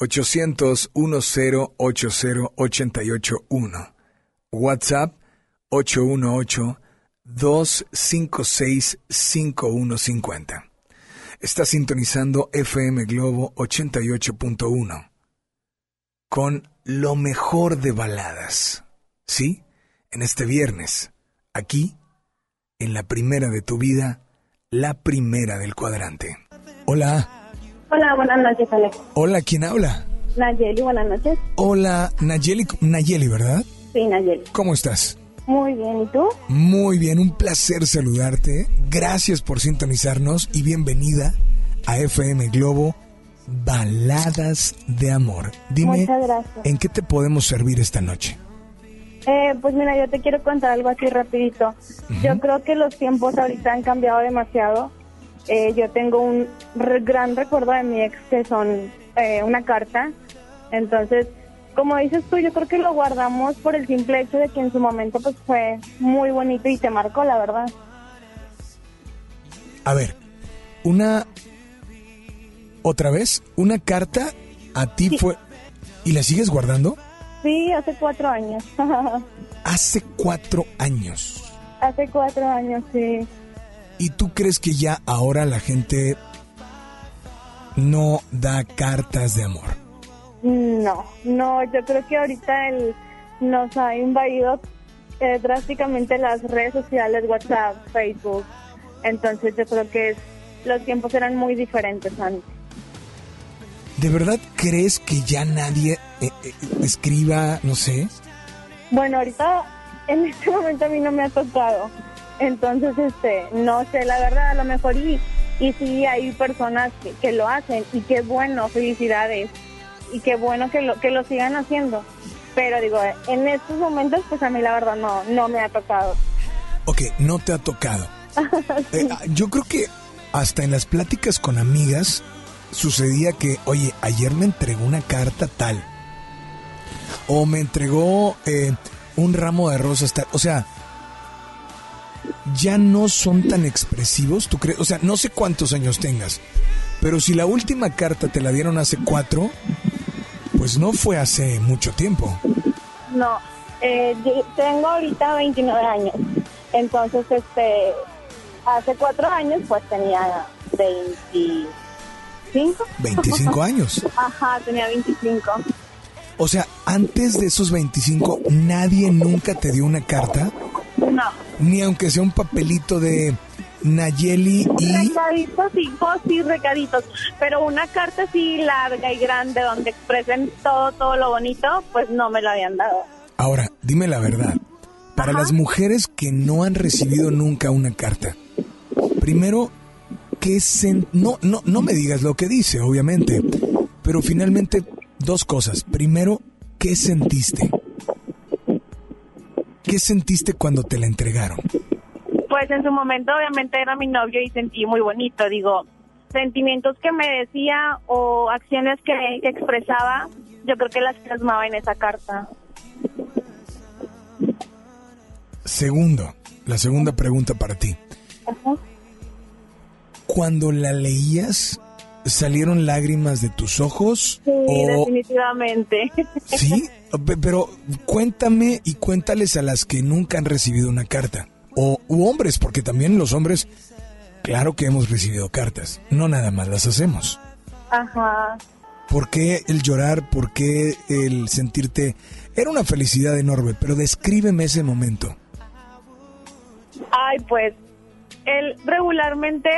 800 1080 881. WhatsApp 818 256 5150. Está sintonizando FM Globo 88.1 con lo mejor de baladas. ¿Sí? En este viernes, aquí, en la primera de tu vida, la primera del cuadrante. Hola. Hola, buenas noches, Alex. Hola, ¿quién habla? Nayeli, buenas noches. Hola, Nayeli, Nayeli, ¿verdad? Sí, Nayeli. ¿Cómo estás? Muy bien, ¿y tú? Muy bien, un placer saludarte. Gracias por sintonizarnos y bienvenida a FM Globo Baladas de Amor. Dime, Muchas gracias. ¿en qué te podemos servir esta noche? Eh, pues mira, yo te quiero contar algo así rapidito. Yo creo que los tiempos ahorita han cambiado demasiado. Eh, yo tengo un re- gran recuerdo de mi ex que son eh, una carta. Entonces, como dices tú, yo creo que lo guardamos por el simple hecho de que en su momento pues fue muy bonito y te marcó, la verdad. A ver, una... Otra vez, una carta a ti fue... ¿Y la sigues guardando? Sí, hace cuatro años. Hace cuatro años. hace cuatro años, sí. ¿Y tú crees que ya ahora la gente no da cartas de amor? No, no, yo creo que ahorita el, nos ha invadido eh, drásticamente las redes sociales, WhatsApp, Facebook. Entonces yo creo que es- los tiempos eran muy diferentes antes. ¿De verdad crees que ya nadie eh, eh, escriba, no sé? Bueno, ahorita en este momento a mí no me ha tocado. Entonces, este, no sé, la verdad, a lo mejor y, y sí hay personas que, que lo hacen y qué bueno, felicidades. Y qué bueno que lo, que lo sigan haciendo. Pero digo, en estos momentos, pues a mí la verdad no, no me ha tocado. Ok, no te ha tocado. Eh, ah, yo creo que hasta en las pláticas con amigas sucedía que, oye, ayer me entregó una carta tal. O me entregó eh, un ramo de rosas tal. O sea, ya no son tan expresivos, ¿tú crees? O sea, no sé cuántos años tengas. Pero si la última carta te la dieron hace cuatro, pues no fue hace mucho tiempo. No, eh, tengo ahorita 29 años. Entonces, este, hace cuatro años, pues tenía 25. 25 años. Ajá, tenía 25. O sea, antes de esos 25, nadie nunca te dio una carta, No. ni aunque sea un papelito de Nayeli y... Recaditos, sí, oh, sí, recaditos. Pero una carta así larga y grande donde expresen todo, todo lo bonito, pues no me lo habían dado. Ahora, dime la verdad. Para las mujeres que no han recibido nunca una carta, primero, ¿qué sen- no, no, no me digas lo que dice, obviamente, pero finalmente, dos cosas. Primero, ¿qué sentiste? ¿Qué sentiste cuando te la entregaron? Pues en su momento obviamente era mi novio y sentí muy bonito, digo, sentimientos que me decía o acciones que, que expresaba, yo creo que las plasmaba en esa carta. Segundo, la segunda pregunta para ti. Cuando la leías, ¿salieron lágrimas de tus ojos? Sí, o definitivamente. sí, Pe- pero cuéntame y cuéntales a las que nunca han recibido una carta o u hombres, porque también los hombres, claro que hemos recibido cartas, no nada más las hacemos. Ajá. ¿Por qué el llorar? ¿Por qué el sentirte? Era una felicidad enorme, pero descríbeme ese momento. Ay, pues, él regularmente,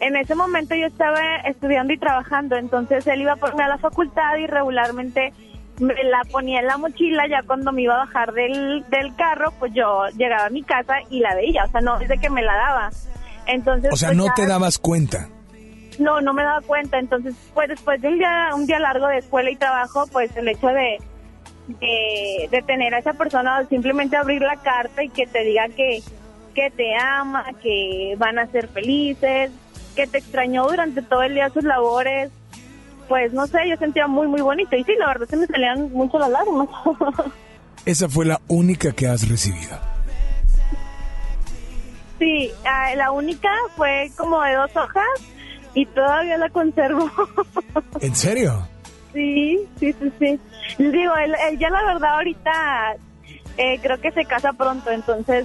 en ese momento yo estaba estudiando y trabajando, entonces él iba a ponerme a la facultad y regularmente me la ponía en la mochila, ya cuando me iba a bajar del, del carro, pues yo llegaba a mi casa y la veía, o sea, no desde que me la daba. Entonces, O sea, pues, no ya- te dabas cuenta. No, no me daba cuenta. Entonces, pues después de un día, un día largo de escuela y trabajo, pues el hecho de, de, de tener a esa persona, o simplemente abrir la carta y que te diga que, que te ama, que van a ser felices, que te extrañó durante todo el día sus labores, pues no sé, yo sentía muy, muy bonito. Y sí, la verdad se me salían mucho las lágrimas. Esa fue la única que has recibido. sí, ah, la única fue como de dos hojas y todavía la conservo. ¿En serio? Sí, sí, sí, sí. Digo, él, él ya la verdad ahorita eh, creo que se casa pronto, entonces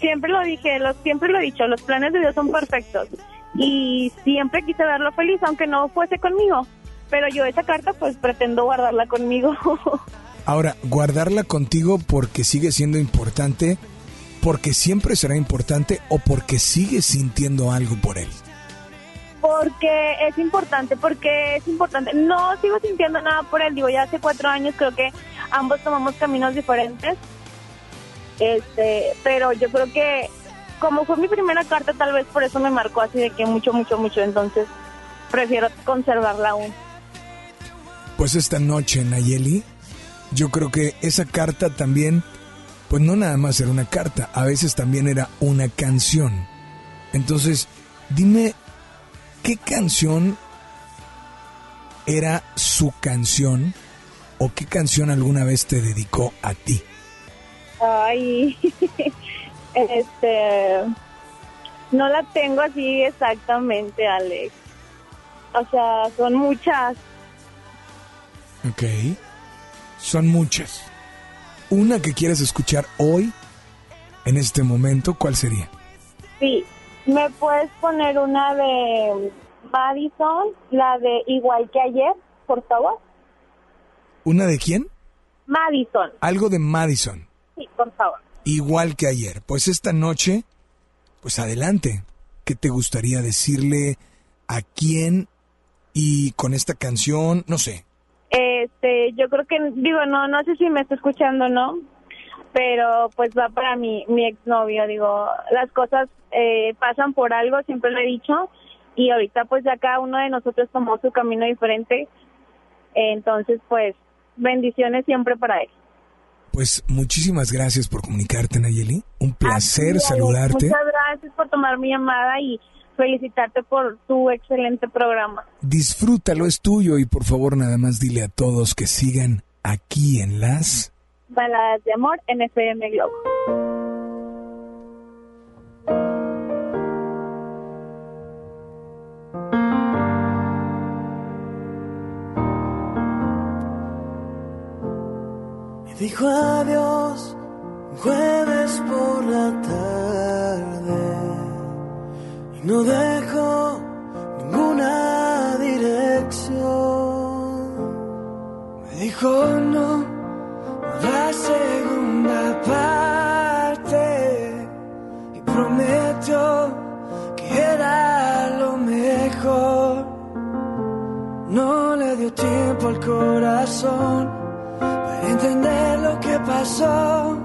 siempre lo dije, lo, siempre lo he dicho, los planes de Dios son perfectos y siempre quise verlo feliz, aunque no fuese conmigo. Pero yo esa carta pues pretendo guardarla conmigo. Ahora, guardarla contigo porque sigue siendo importante, porque siempre será importante o porque sigues sintiendo algo por él. porque es importante, porque es importante. No sigo sintiendo nada por él, digo, ya hace cuatro años creo que ambos tomamos caminos diferentes, este, pero yo creo que como fue mi primera carta, tal vez por eso me marcó así de que mucho, mucho, mucho, entonces prefiero conservarla aún. Pues esta noche, Nayeli, yo creo que esa carta también, pues no nada más era una carta, a veces también era una canción. Entonces, dime, ¿qué canción era su canción o qué canción alguna vez te dedicó a ti? Ay, este, no la tengo así exactamente, Alex. O sea, son muchas. Ok. Son muchas. Una que quieres escuchar hoy, en este momento, ¿cuál sería? Sí, me puedes poner una de Madison, la de Igual que ayer, por favor. ¿Una de quién? Madison, Algo de Madison. sí, por favor. Igual que ayer. Pues esta noche, pues adelante. ¿Qué te gustaría decirle a quién y con esta canción? No sé. Este, yo creo que, digo, no, no sé si me está escuchando, ¿no? Pero pues va para mi, mi exnovio, digo, las cosas eh, pasan por algo, siempre lo he dicho, y ahorita pues ya cada uno de nosotros tomó su camino diferente, entonces pues bendiciones siempre para él. Pues muchísimas gracias por comunicarte, Nayeli. Un placer Así, saludarte. Muchas gracias por tomar mi llamada y felicitarte por tu excelente programa. Disfrútalo, es tuyo y por favor nada más dile a todos que sigan aquí en las... Baladas de amor en FM Globo. Dijo adiós un jueves por la tarde y no dejó ninguna dirección. Me dijo no, no habrá segunda parte y prometió que era lo mejor. No le dio tiempo al corazón pasó.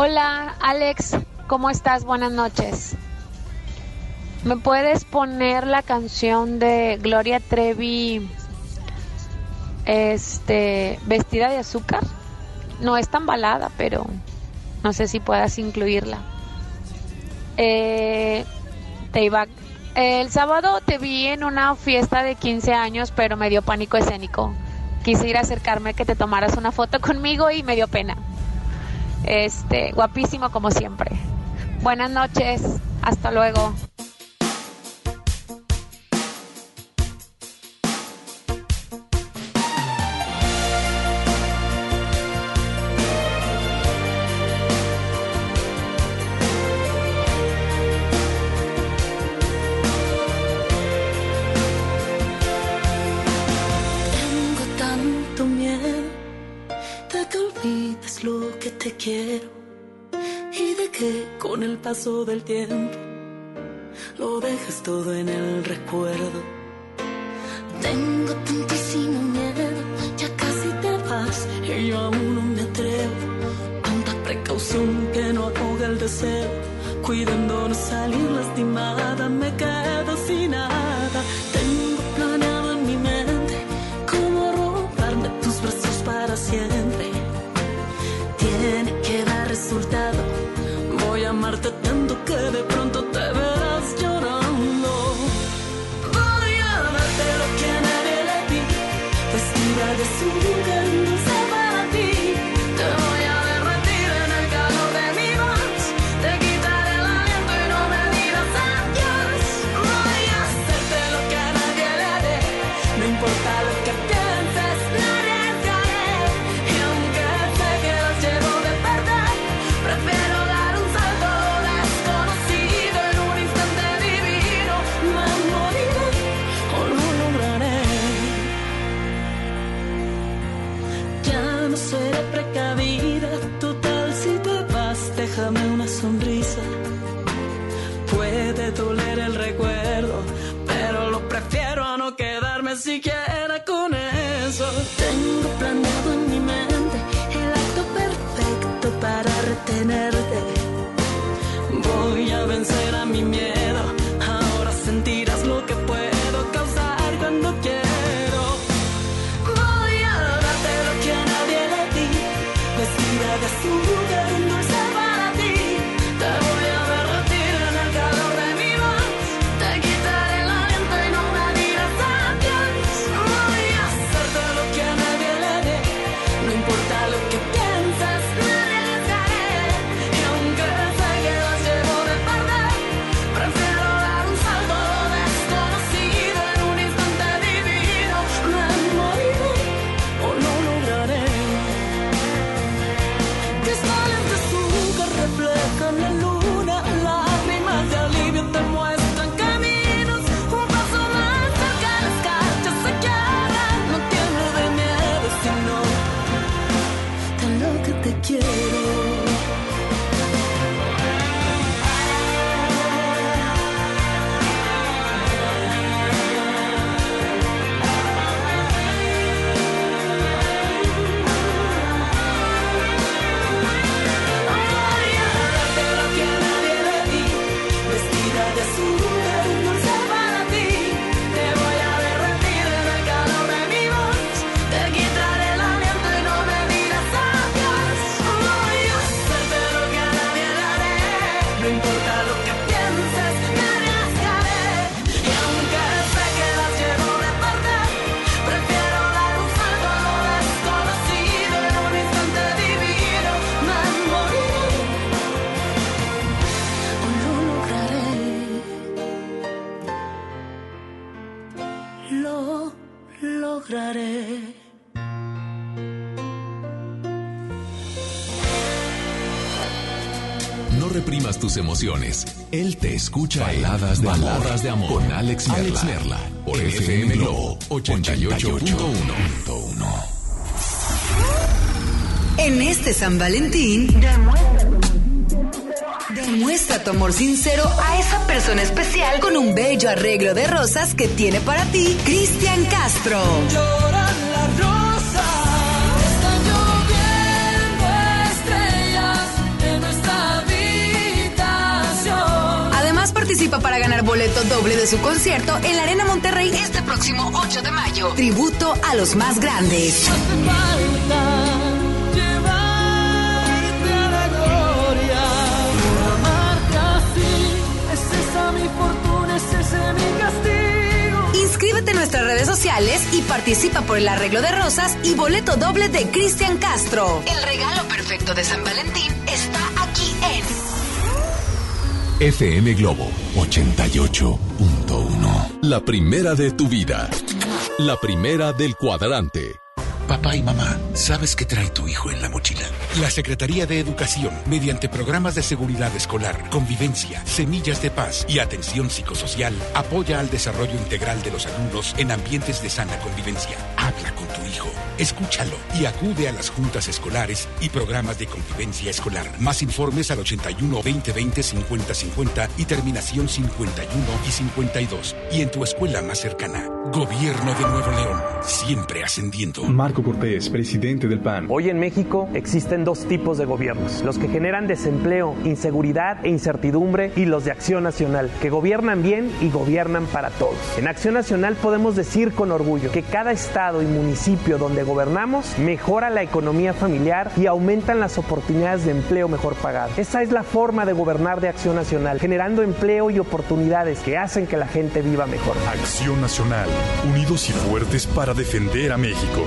Hola, Alex, ¿cómo estás? Buenas noches. ¿Me puedes poner la canción de Gloria Trevi este vestida de azúcar? No es tan balada, pero no sé si puedas incluirla. Eh, te el sábado te vi en una fiesta de 15 años, pero me dio pánico escénico. Quise ir a acercarme que te tomaras una foto conmigo y me dio pena. Este, guapísimo como siempre. Buenas noches, hasta luego. paso del tiempo, lo dejas todo en el recuerdo. Tengo tantísimo miedo, ya casi te vas y yo aún no me atrevo. Tanta precaución que no ahoga el deseo, cuidando no salir lastimada, me quedo sin nada. Voy a vencer a mi miedo. te quiero. Tus emociones. Él te escucha Baladas de, Baladas de amor. Con Alex Merla. Alex Merla. Por FM Globo 88.1. En este San Valentín, demuestra tu amor sincero a esa persona especial con un bello arreglo de rosas que tiene para ti Cristian Castro. Boleto doble de su concierto en la Arena Monterrey este próximo 8 de mayo. Tributo a los más grandes. Inscríbete en nuestras redes sociales y participa por el arreglo de rosas y boleto doble de Cristian Castro. El regalo perfecto de San Valentín FM Globo 88.1. La primera de tu vida. La primera del cuadrante. Papá y mamá, ¿sabes qué trae tu hijo en la mochila? La Secretaría de Educación, mediante programas de seguridad escolar, convivencia, semillas de paz y atención psicosocial, apoya al desarrollo integral de los alumnos en ambientes de sana convivencia. Habla con tu hijo, escúchalo y acude a las juntas escolares y programas de convivencia escolar. Más informes al 81 2020 50 50 y terminación 51 y 52. Y en tu escuela más cercana. Gobierno de Nuevo León, siempre ascendiendo. Marco Cortés, presidente del PAN. Hoy en México existen dos tipos de gobiernos, los que generan desempleo, inseguridad e incertidumbre y los de Acción Nacional, que gobiernan bien y gobiernan para todos. En Acción Nacional podemos decir con orgullo que cada estado y municipio donde gobernamos mejora la economía familiar y aumentan las oportunidades de empleo mejor pagado. Esa es la forma de gobernar de Acción Nacional, generando empleo y oportunidades que hacen que la gente viva mejor. Acción Nacional, unidos y fuertes para defender a México.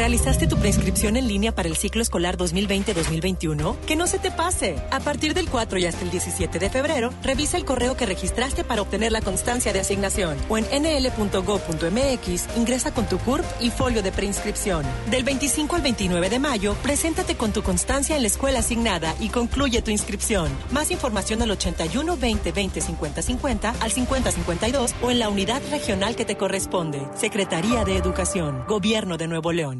¿Realizaste tu preinscripción en línea para el ciclo escolar 2020-2021? Que no se te pase. A partir del 4 y hasta el 17 de febrero, revisa el correo que registraste para obtener la constancia de asignación o en nl.go.mx ingresa con tu CURP y folio de preinscripción. Del 25 al 29 de mayo, preséntate con tu constancia en la escuela asignada y concluye tu inscripción. Más información al 81 20 20 50 50 al 50 52 o en la unidad regional que te corresponde. Secretaría de Educación, Gobierno de Nuevo León.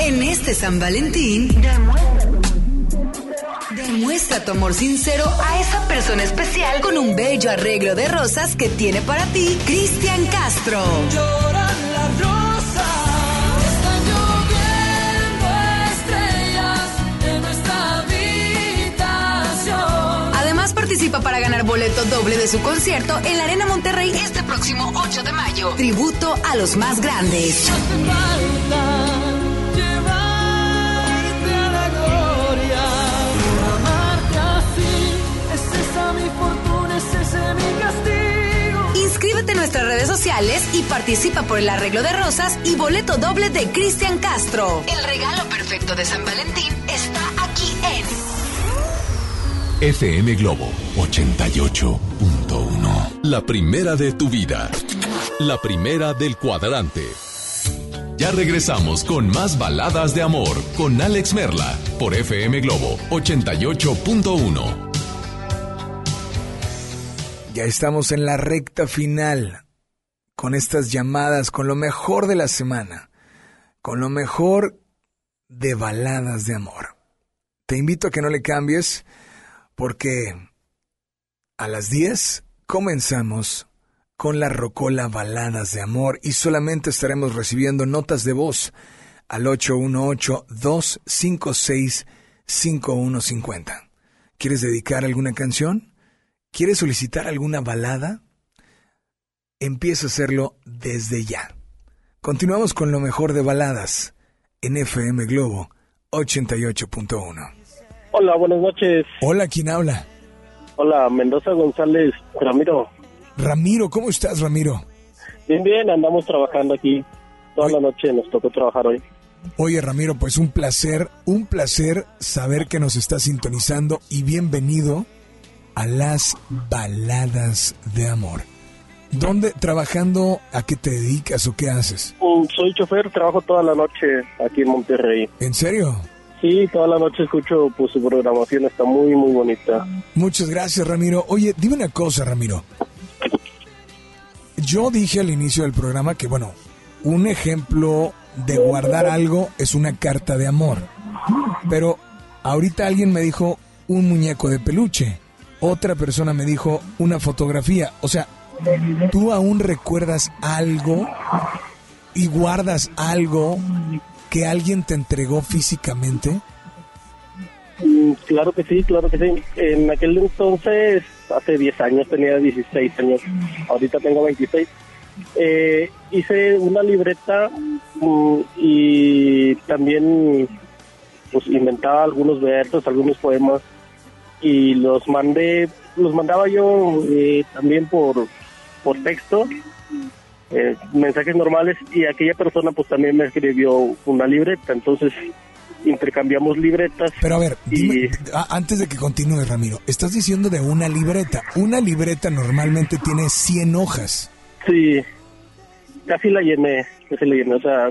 En este San Valentín, demuestra tu, amor sincero a esa persona especial con un bello arreglo de rosas que tiene para ti Cristian Castro. Además participa para ganar boleto doble de su concierto en la Arena Monterrey este próximo 8 de mayo. Tributo a los más grandes. Nuestras redes sociales y participa por el arreglo de rosas y boleto doble de Cristian Castro. El regalo perfecto de San Valentín está aquí en FM Globo 88.1. La primera de tu vida. La primera del cuadrante. Ya regresamos con más baladas de amor con Alex Merla por FM Globo 88.1. Estamos en la recta final con estas llamadas, con lo mejor de la semana, con lo mejor de baladas de amor. Te invito a que no le cambies porque a las 10 comenzamos con la Rocola Baladas de Amor y solamente estaremos recibiendo notas de voz al 818-256-5150. ¿Quieres dedicar alguna canción? ¿Quieres solicitar alguna balada? Empieza a hacerlo desde ya. Continuamos con lo mejor de baladas en FM Globo 88.1. Hola, buenas noches. Hola, ¿quién habla? Hola, Mendoza González Ramiro. Ramiro, ¿cómo estás, Ramiro? Bien, bien, andamos trabajando aquí. Toda la noche nos tocó trabajar hoy. Oye, Ramiro, pues un placer, un placer saber que nos estás sintonizando y bienvenido a las baladas de amor. ¿Dónde trabajando? ¿A qué te dedicas o qué haces? Mm, soy chofer, trabajo toda la noche aquí en Monterrey. ¿En serio? Sí, toda la noche escucho pues su programación, está muy muy bonita. Muchas gracias, Ramiro. Oye, dime una cosa, Ramiro. Yo dije al inicio del programa que, bueno, un ejemplo de guardar algo es una carta de amor. Pero ahorita alguien me dijo un muñeco de peluche. Otra persona me dijo una fotografía. O sea, ¿tú aún recuerdas algo y guardas algo que alguien te entregó físicamente? Mm, Claro que sí, claro que sí. En aquel entonces, hace 10 años, tenía 16 años, ahorita tengo 26. Eh, hice una libreta mm, y también pues inventaba algunos versos, algunos poemas y los mandé, los mandaba yo eh, también por, por texto, eh, mensajes normales y aquella persona pues también me escribió una libreta, entonces intercambiamos libretas. Pero a ver, dime, a- antes de que continúe, Ramiro, estás diciendo de una libreta. Una libreta normalmente tiene 100 hojas. Sí, casi la llené, casi la llené, o sea,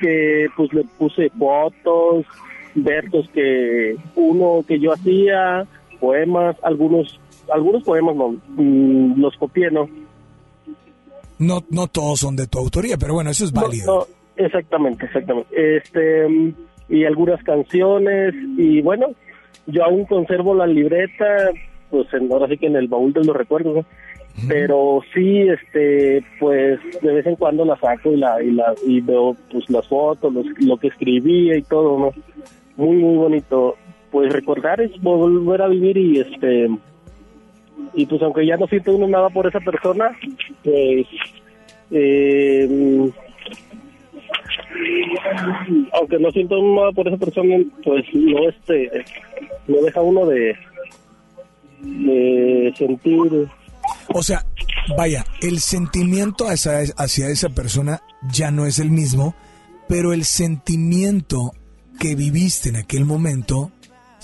que pues le puse fotos, versos que uno que yo hacía, poemas, algunos algunos poemas no, mm, los copié, ¿no? No, no todos son de tu autoría, pero bueno, eso es válido. no, exactamente, exactamente. Este mm, y algunas canciones y bueno, yo aún conservo la libreta, pues en, ahora sí que en el baúl de los recuerdos, ¿no? Pero sí, este, pues de vez en cuando la saco y la y la y veo pues las fotos, los- lo que escribía y todo, ¿no? Muy muy bonito. Pues recordar es volver a vivir y este y pues aunque ya no siento uno nada por esa persona, pues eh, aunque no siento nada por esa persona, pues no este no deja uno de de sentir. O sea, vaya, el sentimiento hacia, hacia esa persona ya no es el mismo, pero el sentimiento que viviste en aquel momento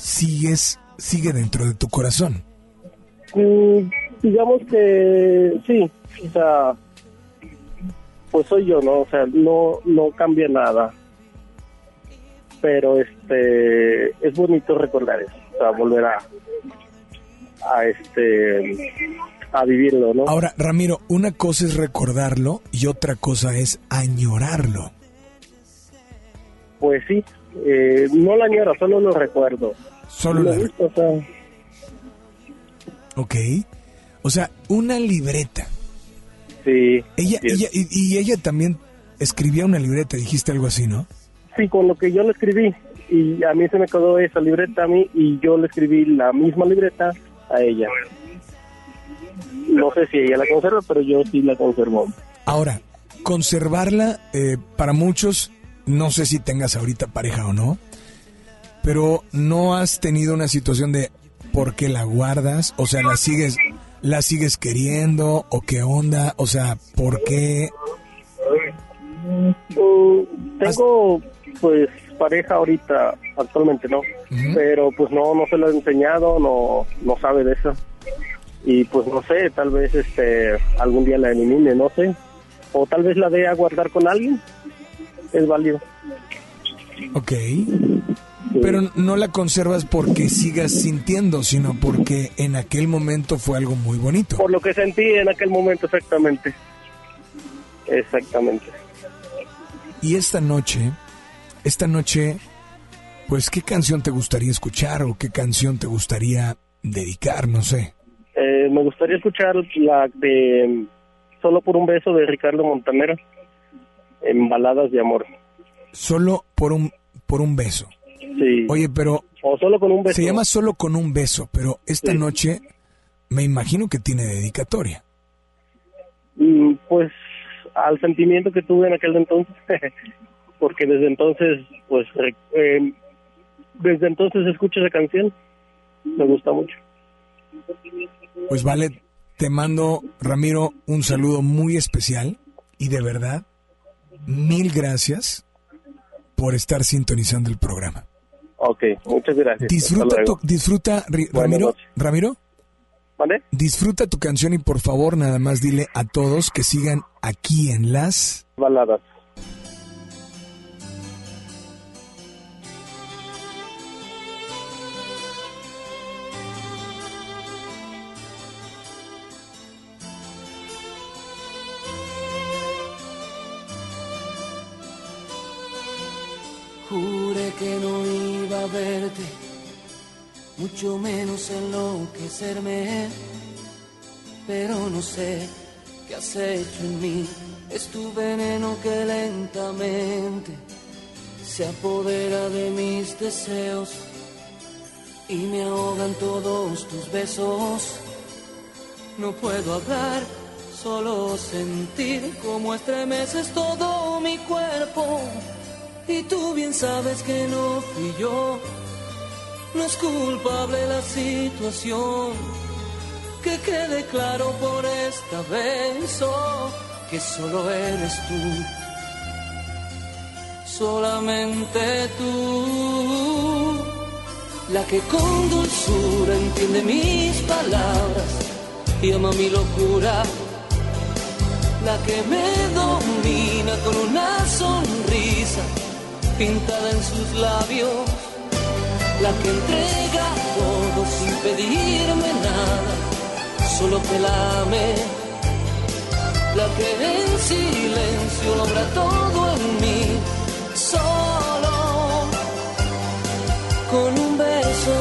sigues, sigue dentro de tu corazón. Mm, digamos que sí, o sea, pues soy yo, ¿no? O sea, no, no cambia nada. Pero este, es bonito recordar eso, o sea, volver a, a este, a vivirlo, ¿no? Ahora, Ramiro, una cosa es recordarlo y otra cosa es añorarlo. Pues sí, eh, no la añoro, solo lo recuerdo. Solo la- gusta, o sea, ¿Ok? O sea, una libreta. Sí. Ella, ella, y, y ella también escribía una libreta, dijiste algo así, ¿no? Sí, con lo que yo le escribí. Y a mí se me quedó esa libreta a mí y yo le escribí la misma libreta a ella. No sé si ella la conserva, pero yo sí la conservo. Ahora, conservarla eh, para muchos, no sé si tengas ahorita pareja o no, pero no has tenido una situación de por qué la guardas, o sea, la sigues, la sigues queriendo o qué onda, o sea, por qué. Tengo, pues, pareja ahorita, actualmente no, pero pues no, no se lo he enseñado, no, no sabe de eso. Y pues no sé, tal vez este algún día la elimine, no sé. O tal vez la dé a guardar con alguien. Es válido. Ok. Pero no la conservas porque sigas sintiendo, sino porque en aquel momento fue algo muy bonito. Por lo que sentí en aquel momento, exactamente. Exactamente. Y esta noche, esta noche, pues, ¿qué canción te gustaría escuchar o qué canción te gustaría dedicar? No sé. Eh, me gustaría escuchar la de Solo por un beso de Ricardo Montanero en Baladas de Amor. Solo por un, por un beso. Sí. Oye, pero... O solo con un beso. Se llama Solo con un beso, pero esta noche me imagino que tiene dedicatoria. Mm, Pues al sentimiento que tuve en aquel entonces, porque desde entonces, pues, eh, desde entonces escucho esa canción, me gusta mucho. Pues vale, te mando, Ramiro, un saludo muy especial y de verdad, mil gracias por estar sintonizando el programa. Ok, muchas gracias. Disfruta, tu, disfruta, Ramiro. Ramiro, ¿Vale? disfruta tu canción y por favor nada más dile a todos que sigan aquí en las... Baladas. Juré que no iba a verte, mucho menos enloquecerme, pero no sé qué has hecho en mí. Es tu veneno que lentamente se apodera de mis deseos y me ahogan todos tus besos. No puedo hablar, solo sentir cómo estremeces todo mi cuerpo. Y tú bien sabes que no fui yo, no es culpable la situación. Que quede claro por esta vez oh, que solo eres tú, solamente tú, la que con dulzura entiende mis palabras y ama mi locura, la que me domina con una sonrisa pintada en sus labios, la que entrega todo sin pedirme nada, solo que la ame, la que en silencio logra todo en mí, solo con un beso.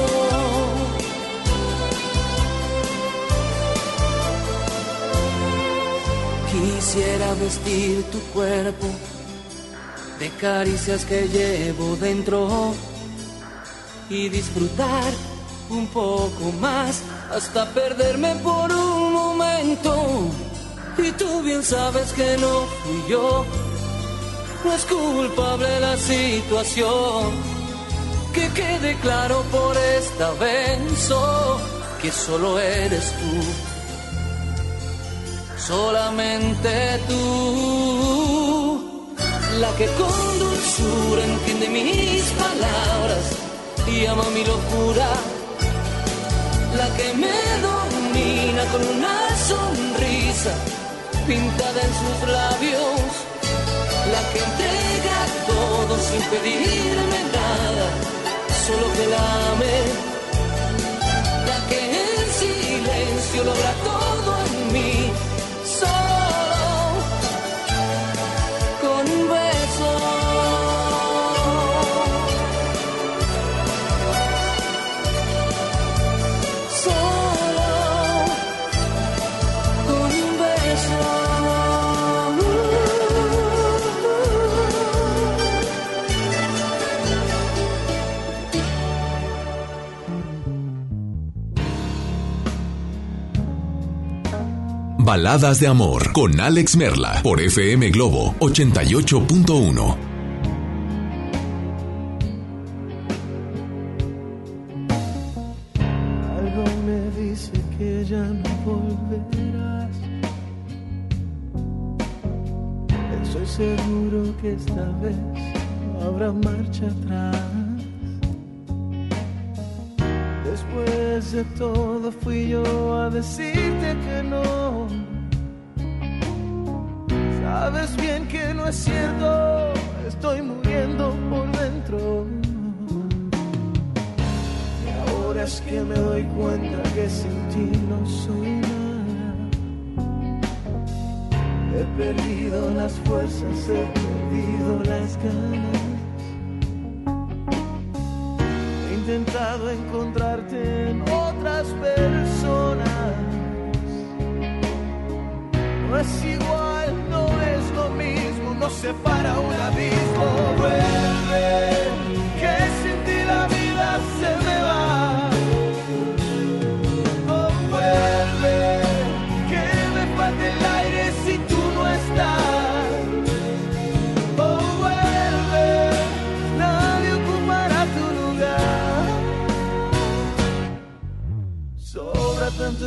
Quisiera vestir tu cuerpo de caricias que llevo dentro y disfrutar un poco más hasta perderme por un momento. Y tú bien sabes que no fui yo, no es culpable la situación. Que quede claro por esta vez oh, que solo eres tú solamente tú, la que con dulzura entiende mis palabras y ama mi locura, la que me domina con una sonrisa pintada en sus labios, la que entrega todo sin pedirme nada, solo que la ame, la que en silencio logra todo Baladas de Amor con Alex Merla por FM Globo 88.1.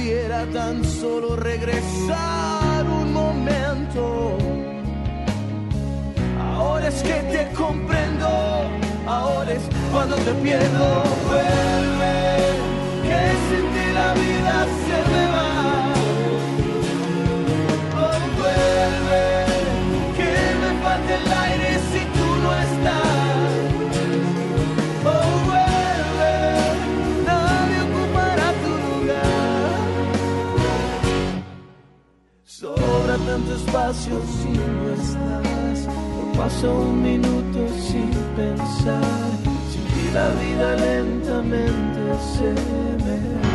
pudiera tan solo regresar un momento. Ahora es que te comprendo, ahora es cuando te pierdo. Vuelve, que sin ti la vida se me va. tanto espacio si no estás. No paso un minuto sin pensar, sin ti la vida lentamente se me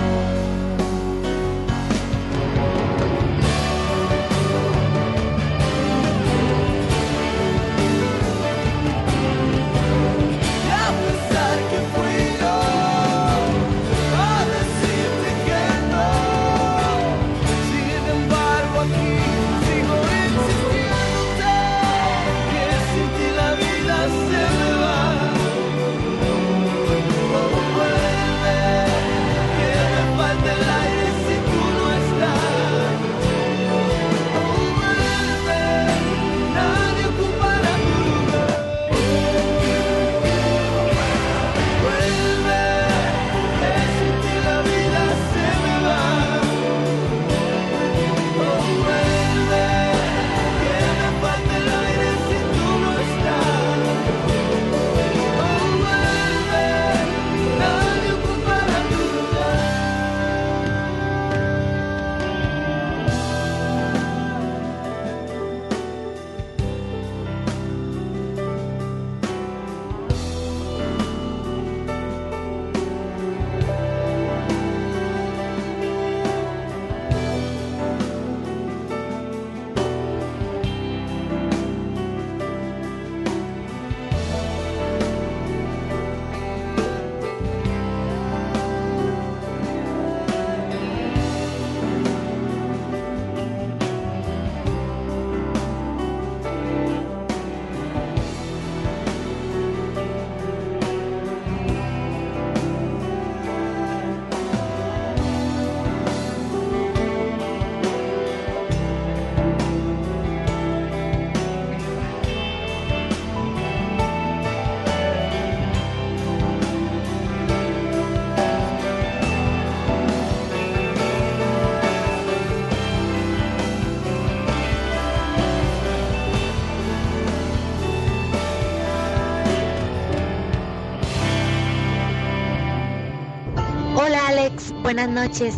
buenas noches.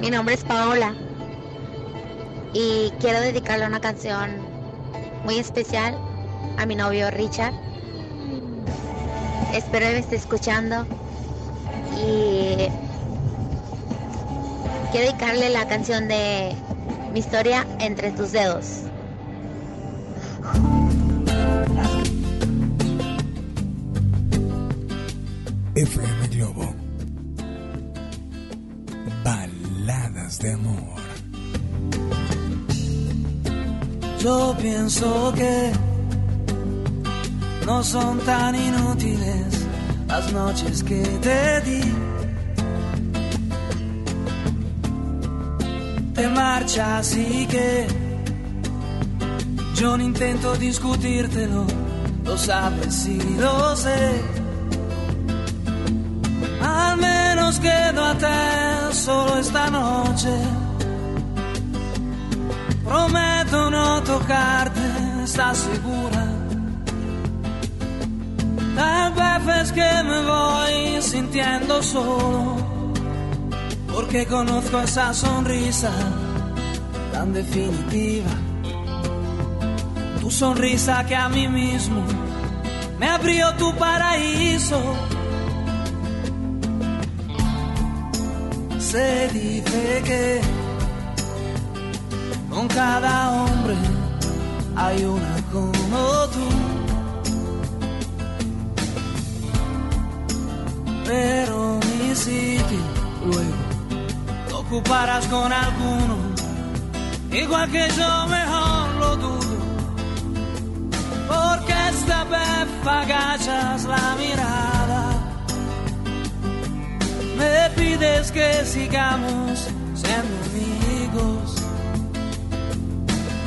Mi nombre es Paola y quiero dedicarle una canción muy especial a mi novio Richard. Espero que me esté escuchando y quiero dedicarle la canción de Mi historia entre tus dedos. Efraín. Yo pienso que no son tan inútiles las noches que te di. Te marchas y que yo no intento discutírtelo, lo sabes y lo sé. Al menos quedo a te solo esta noche. Prometo no tocarte, ¿estás segura? Tal vez es que me voy sintiendo solo, porque conozco esa sonrisa tan definitiva. Tu sonrisa que a mí mismo me abrió tu paraíso. Se dice que cada hombre hay una como tú. Pero mi sitio luego lo ocuparás con alguno, igual que yo mejor lo dudo. Porque esta vez agachas la mirada, me pides que sigamos siendo amigos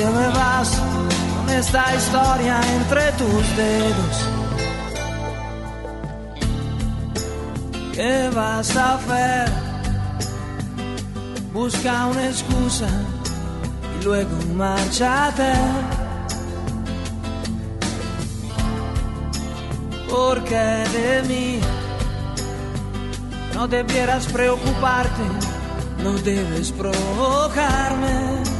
te me vas con esta historia entre tus dedos. ¿Qué vas a hacer? Busca una excusa y luego márchate. Porque de mí no debieras preocuparte, no debes provocarme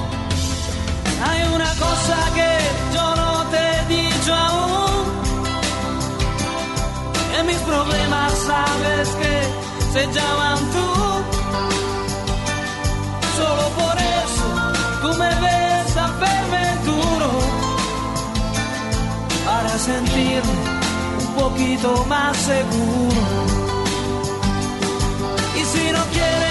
hay una cosa que yo no te he dicho aún. Que mis problemas sabes que se llaman tú. Solo por eso tú me ves a duro. Para sentirme un poquito más seguro. Y si no quieres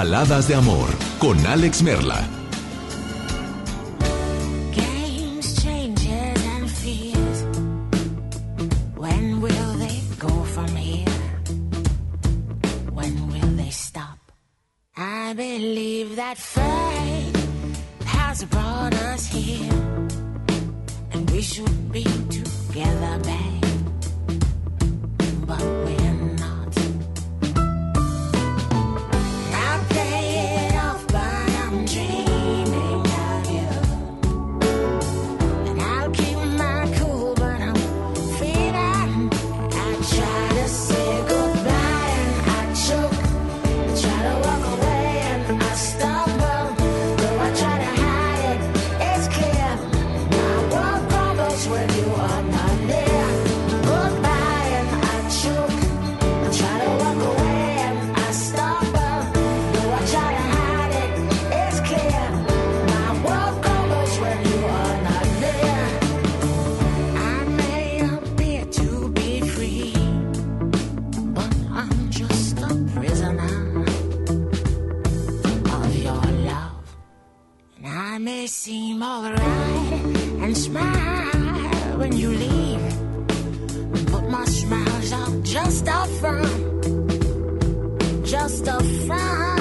Baladas de Amor con Alex Merla. 哇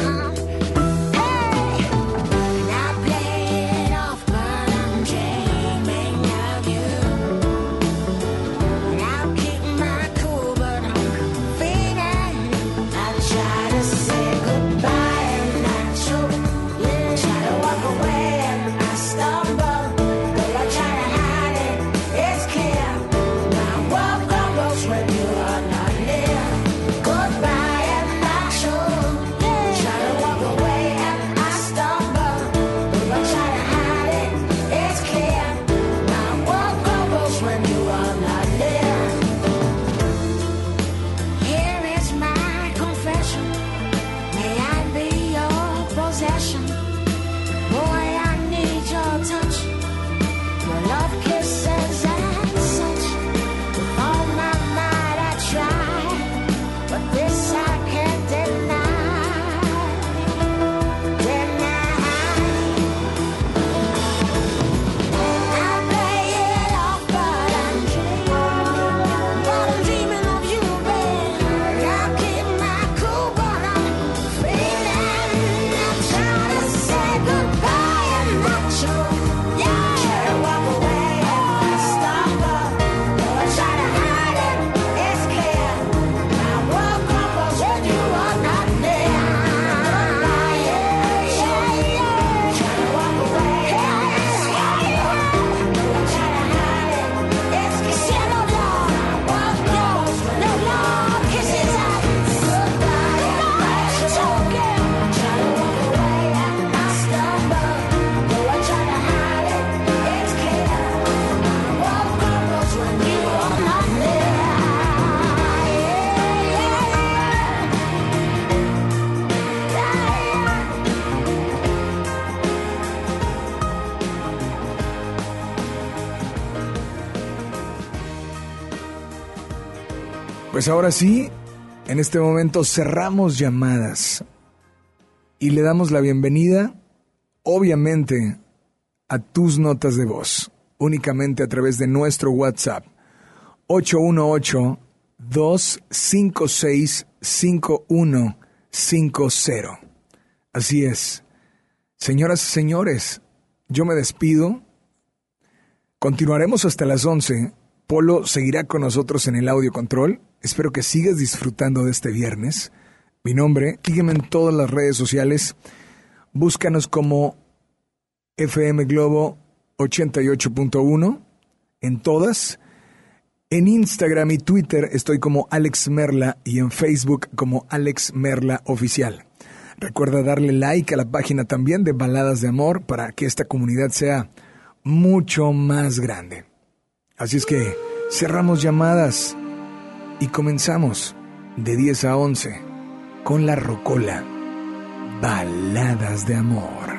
Pues ahora sí, en este momento cerramos llamadas y le damos la bienvenida, obviamente, a tus notas de voz, únicamente a través de nuestro WhatsApp 818 256 5150. Así es. Señoras y señores, yo me despido. Continuaremos hasta las 11 Polo seguirá con nosotros en el audio control. Espero que sigas disfrutando de este viernes. Mi nombre, sígueme en todas las redes sociales. Búscanos como FM Globo 88.1 en todas. En Instagram y Twitter estoy como Alex Merla y en Facebook como Alex Merla Oficial. Recuerda darle like a la página también de Baladas de Amor para que esta comunidad sea mucho más grande. Así es que cerramos llamadas y comenzamos de 10 a 11 con la rocola Baladas de Amor.